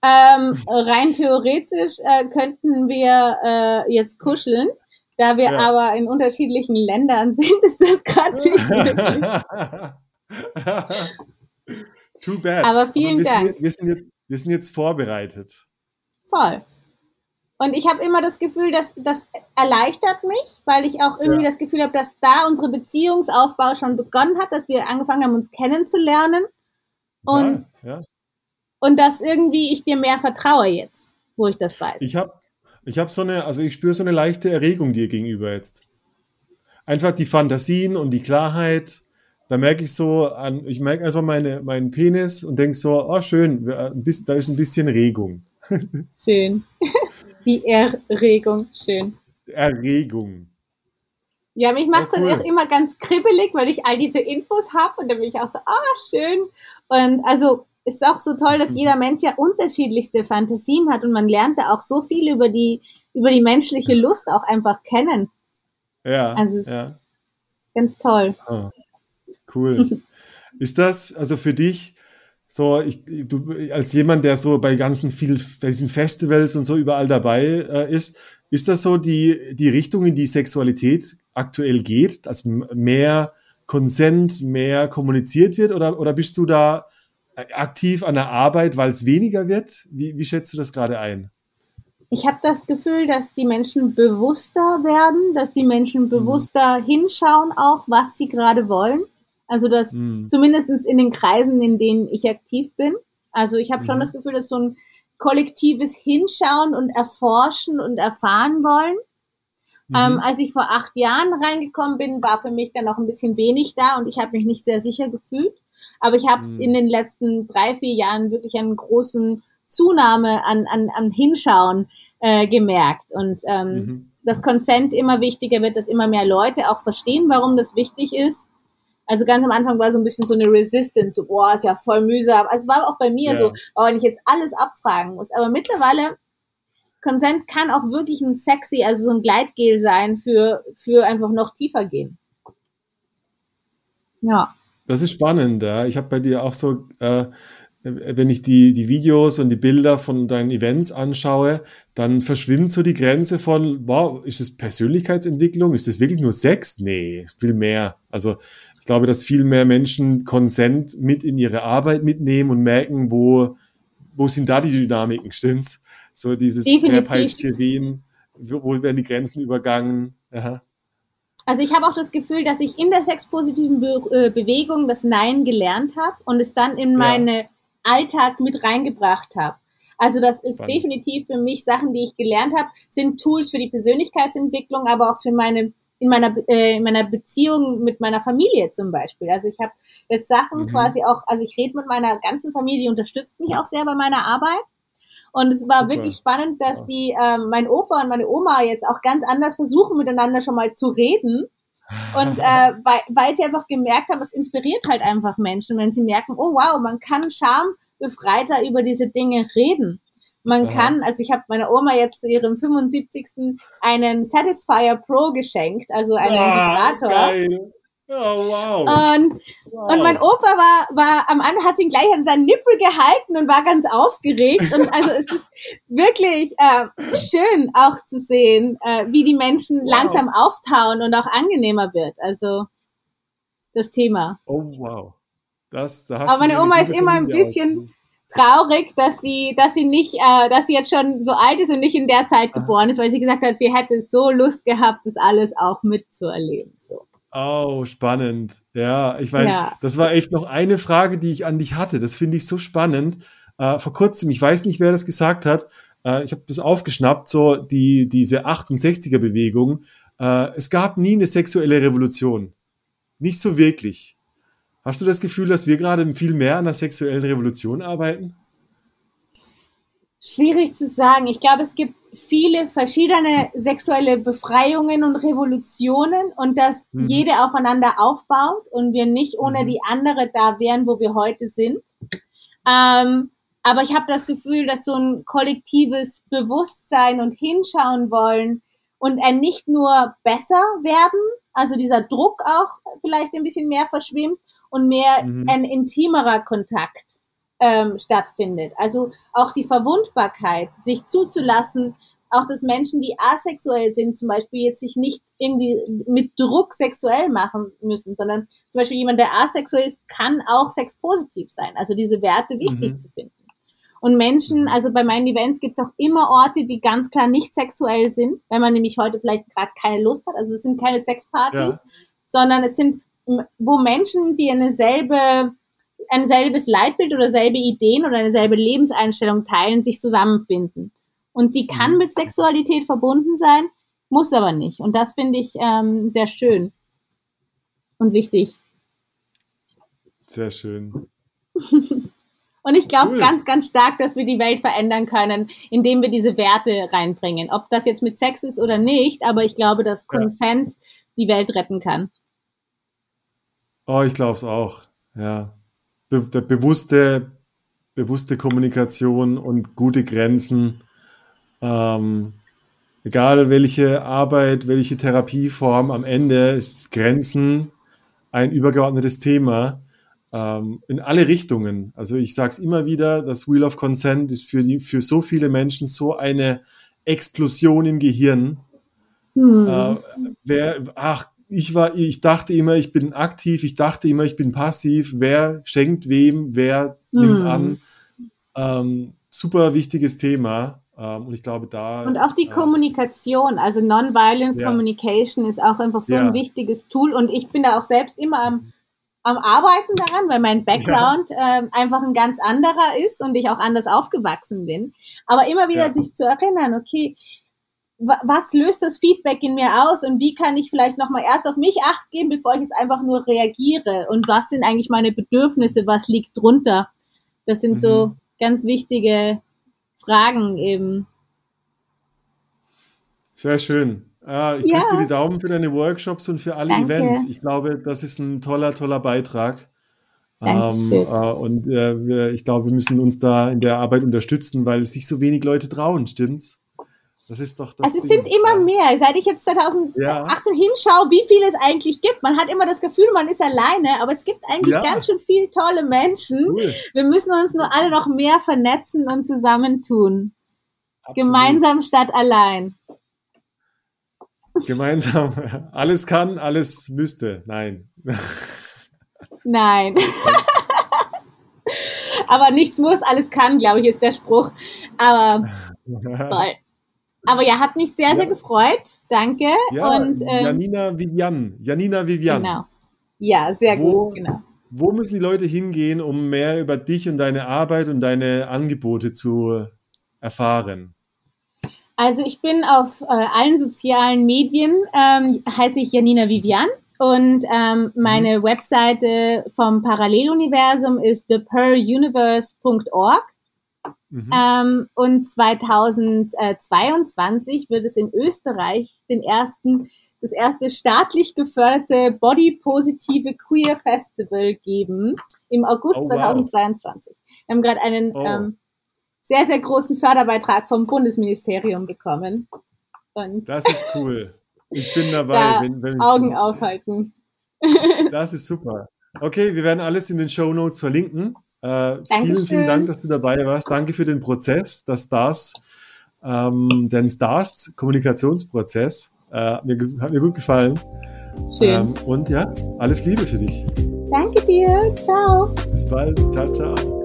S1: Ähm, rein theoretisch äh, könnten wir äh, jetzt kuscheln. Da wir ja. aber in unterschiedlichen Ländern <laughs> sind, ist das gerade nicht möglich. <laughs>
S2: Too bad.
S1: Aber vielen
S2: aber wir
S1: Dank.
S2: Sind, wir, sind jetzt, wir sind jetzt vorbereitet.
S1: Voll. Und ich habe immer das Gefühl, dass das erleichtert mich, weil ich auch irgendwie ja. das Gefühl habe, dass da unsere Beziehungsaufbau schon begonnen hat, dass wir angefangen haben, uns kennenzulernen. Und ja, ja und dass irgendwie ich dir mehr vertraue jetzt, wo ich das weiß.
S2: Ich habe ich hab so eine, also ich spüre so eine leichte Erregung dir gegenüber jetzt. Einfach die Fantasien und die Klarheit. Da merke ich so, an, ich merke einfach meine, meinen Penis und denke so, oh schön, da ist ein bisschen Regung. <laughs>
S1: Schön. <laughs> Die Erregung, schön.
S2: Erregung.
S1: Ja, mich macht oh, cool. dann auch immer ganz kribbelig, weil ich all diese Infos habe und dann bin ich auch so, ah, oh, schön. Und also ist auch so toll, dass jeder Mensch ja unterschiedlichste Fantasien hat und man lernt da auch so viel über die, über die menschliche Lust auch einfach kennen.
S2: Ja.
S1: Also
S2: ja.
S1: ganz toll.
S2: Oh, cool. <laughs> ist das also für dich so, ich, du, als jemand, der so bei ganzen viel, bei diesen Festivals und so überall dabei äh, ist, ist das so die, die Richtung, in die Sexualität aktuell geht, dass mehr Konsent, mehr kommuniziert wird oder, oder bist du da aktiv an der Arbeit, weil es weniger wird? Wie, wie schätzt du das gerade ein?
S1: Ich habe das Gefühl, dass die Menschen bewusster werden, dass die Menschen mhm. bewusster mhm. hinschauen auch, was sie gerade wollen. Also das mhm. zumindest in den Kreisen, in denen ich aktiv bin. Also ich habe mhm. schon das Gefühl, dass so ein kollektives Hinschauen und Erforschen und erfahren wollen. Mhm. Ähm, als ich vor acht Jahren reingekommen bin, war für mich dann noch ein bisschen wenig da und ich habe mich nicht sehr sicher gefühlt. Aber ich habe mhm. in den letzten drei, vier Jahren wirklich einen großen Zunahme an, an, an Hinschauen äh, gemerkt. Und ähm, mhm. das Consent immer wichtiger wird, dass immer mehr Leute auch verstehen, warum das wichtig ist. Also ganz am Anfang war so ein bisschen so eine Resistance, so, boah, ist ja voll mühsam. Also es war auch bei mir ja. so, oh, wenn ich jetzt alles abfragen muss. Aber mittlerweile, Consent kann auch wirklich ein sexy, also so ein Gleitgel sein für, für einfach noch tiefer gehen. Ja.
S2: Das ist spannend, ja. Ich habe bei dir auch so, äh, wenn ich die, die Videos und die Bilder von deinen Events anschaue, dann verschwimmt so die Grenze von, wow, ist es Persönlichkeitsentwicklung? Ist es wirklich nur Sex? Nee, viel mehr. Also ich glaube, dass viel mehr Menschen Konsent mit in ihre Arbeit mitnehmen und merken, wo, wo sind da die Dynamiken, stimmt's? So dieses, wer peitscht hier wen, wo werden die Grenzen übergangen? Ja.
S1: Also ich habe auch das Gefühl, dass ich in der sexpositiven Be äh, Bewegung das Nein gelernt habe und es dann in ja. meinen Alltag mit reingebracht habe. Also das ist Spannend. definitiv für mich Sachen, die ich gelernt habe, sind Tools für die Persönlichkeitsentwicklung, aber auch für meine in meiner äh, in meiner Beziehung mit meiner Familie zum Beispiel. Also ich habe jetzt Sachen mhm. quasi auch, also ich rede mit meiner ganzen Familie, die unterstützt mich auch sehr bei meiner Arbeit. Und es war Super. wirklich spannend, dass die ähm, mein Opa und meine Oma jetzt auch ganz anders versuchen, miteinander schon mal zu reden. Und <laughs> äh, weil, weil sie einfach gemerkt haben, es inspiriert halt einfach Menschen, wenn sie merken, oh wow, man kann schambefreiter über diese Dinge reden. Man Aha. kann, also ich habe meiner Oma jetzt zu ihrem 75. einen Satisfier Pro geschenkt, also einen ah, Vibrator. Geil. Oh, wow. Und, wow. und mein Opa war, war am Anfang, hat ihn gleich an seinen Nippel gehalten und war ganz aufgeregt. Und also es ist wirklich äh, schön auch zu sehen, äh, wie die Menschen wow. langsam auftauen und auch angenehmer wird. Also das Thema.
S2: Oh wow. Das,
S1: da Aber meine Oma ist immer ein bisschen traurig, dass sie, dass sie nicht, äh, dass sie jetzt schon so alt ist und nicht in der Zeit geboren ist, weil sie gesagt hat, sie hätte so Lust gehabt, das alles auch mitzuerleben. So.
S2: Oh, spannend. Ja, ich meine, ja. das war echt noch eine Frage, die ich an dich hatte. Das finde ich so spannend. Äh, vor kurzem, ich weiß nicht, wer das gesagt hat, äh, ich habe das aufgeschnappt, so die, diese 68er-Bewegung. Äh, es gab nie eine sexuelle Revolution. Nicht so wirklich. Hast du das Gefühl, dass wir gerade viel mehr an der sexuellen Revolution arbeiten?
S1: Schwierig zu sagen. Ich glaube, es gibt viele verschiedene sexuelle Befreiungen und Revolutionen und dass mhm. jede aufeinander aufbaut und wir nicht ohne mhm. die andere da wären, wo wir heute sind. Ähm, aber ich habe das Gefühl, dass so ein kollektives Bewusstsein und hinschauen wollen und ein nicht nur besser werden, also dieser Druck auch vielleicht ein bisschen mehr verschwimmt und mehr mhm. ein intimerer Kontakt ähm, stattfindet. Also auch die Verwundbarkeit, sich zuzulassen, auch dass Menschen, die asexuell sind, zum Beispiel jetzt sich nicht irgendwie mit Druck sexuell machen müssen, sondern zum Beispiel jemand, der asexuell ist, kann auch sexpositiv sein. Also diese Werte wichtig mhm. zu finden. Und Menschen, also bei meinen Events gibt es auch immer Orte, die ganz klar nicht sexuell sind, wenn man nämlich heute vielleicht gerade keine Lust hat. Also es sind keine Sexpartys, ja. sondern es sind, wo Menschen, die eine selbe ein selbes Leitbild oder selbe Ideen oder eine selbe Lebenseinstellung teilen, sich zusammenfinden. Und die kann mhm. mit Sexualität verbunden sein, muss aber nicht. Und das finde ich ähm, sehr schön und wichtig.
S2: Sehr schön. <laughs>
S1: und ich glaube cool. ganz, ganz stark, dass wir die Welt verändern können, indem wir diese Werte reinbringen. Ob das jetzt mit Sex ist oder nicht, aber ich glaube, dass Consent ja. die Welt retten kann.
S2: Oh, ich glaube es auch. Ja be der bewusste, bewusste Kommunikation und gute Grenzen. Ähm, egal welche Arbeit, welche Therapieform, am Ende ist Grenzen ein übergeordnetes Thema ähm, in alle Richtungen. Also ich sage es immer wieder, das Wheel of Consent ist für, die, für so viele Menschen so eine Explosion im Gehirn. Hm. Äh, wer, ach, ich war, ich dachte immer, ich bin aktiv, ich dachte immer, ich bin passiv. Wer schenkt wem, wer mhm. nimmt an? Ähm, super wichtiges Thema. Ähm, und ich glaube, da.
S1: Und auch die äh, Kommunikation, also Nonviolent ja. Communication ist auch einfach so ja. ein wichtiges Tool. Und ich bin da auch selbst immer am, am Arbeiten daran, weil mein Background ja. ähm, einfach ein ganz anderer ist und ich auch anders aufgewachsen bin. Aber immer wieder sich zu erinnern, okay, was löst das Feedback in mir aus und wie kann ich vielleicht nochmal erst auf mich acht geben, bevor ich jetzt einfach nur reagiere und was sind eigentlich meine Bedürfnisse, was liegt drunter? Das sind mhm. so ganz wichtige Fragen eben.
S2: Sehr schön. Ah, ich drücke ja. dir die Daumen für deine Workshops und für alle Danke. Events. Ich glaube, das ist ein toller, toller Beitrag. Ähm, äh, und äh, ich glaube, wir müssen uns da in der Arbeit unterstützen, weil es sich so wenig Leute trauen, stimmt's?
S1: Das ist doch das. Also es Ding. sind immer mehr. Seit ich jetzt 2018 ja. hinschaue, wie viel es eigentlich gibt. Man hat immer das Gefühl, man ist alleine, aber es gibt eigentlich ja. ganz schön viele tolle Menschen. Cool. Wir müssen uns nur alle noch mehr vernetzen und zusammentun. Absolut. Gemeinsam statt allein.
S2: Gemeinsam. Alles kann, alles müsste. Nein.
S1: Nein. <laughs> aber nichts muss, alles kann, glaube ich, ist der Spruch. Aber <laughs> toll. Aber ja, hat mich sehr, ja. sehr gefreut. Danke.
S2: Ja, und, ähm, Janina Vivian. Janina Vivian.
S1: Genau. Ja, sehr wo, gut, genau.
S2: Wo müssen die Leute hingehen, um mehr über dich und deine Arbeit und deine Angebote zu, erfahren?
S1: Also ich bin auf äh, allen sozialen Medien, ähm, heiße ich Janina Vivian und ähm, meine mhm. Webseite vom Paralleluniversum ist thepearluniverse.org. Mhm. Ähm, und 2022 wird es in Österreich den ersten, das erste staatlich geförderte Body-positive Queer Festival geben im August oh, wow. 2022. Wir haben gerade einen oh. ähm, sehr, sehr großen Förderbeitrag vom Bundesministerium bekommen.
S2: Und das ist cool. Ich bin <laughs> dabei.
S1: Wenn, wenn Augen aufhalten.
S2: Das ist super. Okay, wir werden alles in den Show Notes verlinken. Äh, vielen, vielen Dank, dass du dabei warst. Danke für den Prozess, das Stars, ähm, den Stars Kommunikationsprozess. Äh, mir, hat mir gut gefallen. Schön. Ähm, und ja, alles Liebe für dich.
S1: Danke dir. Ciao.
S2: Bis bald. Ciao, ciao.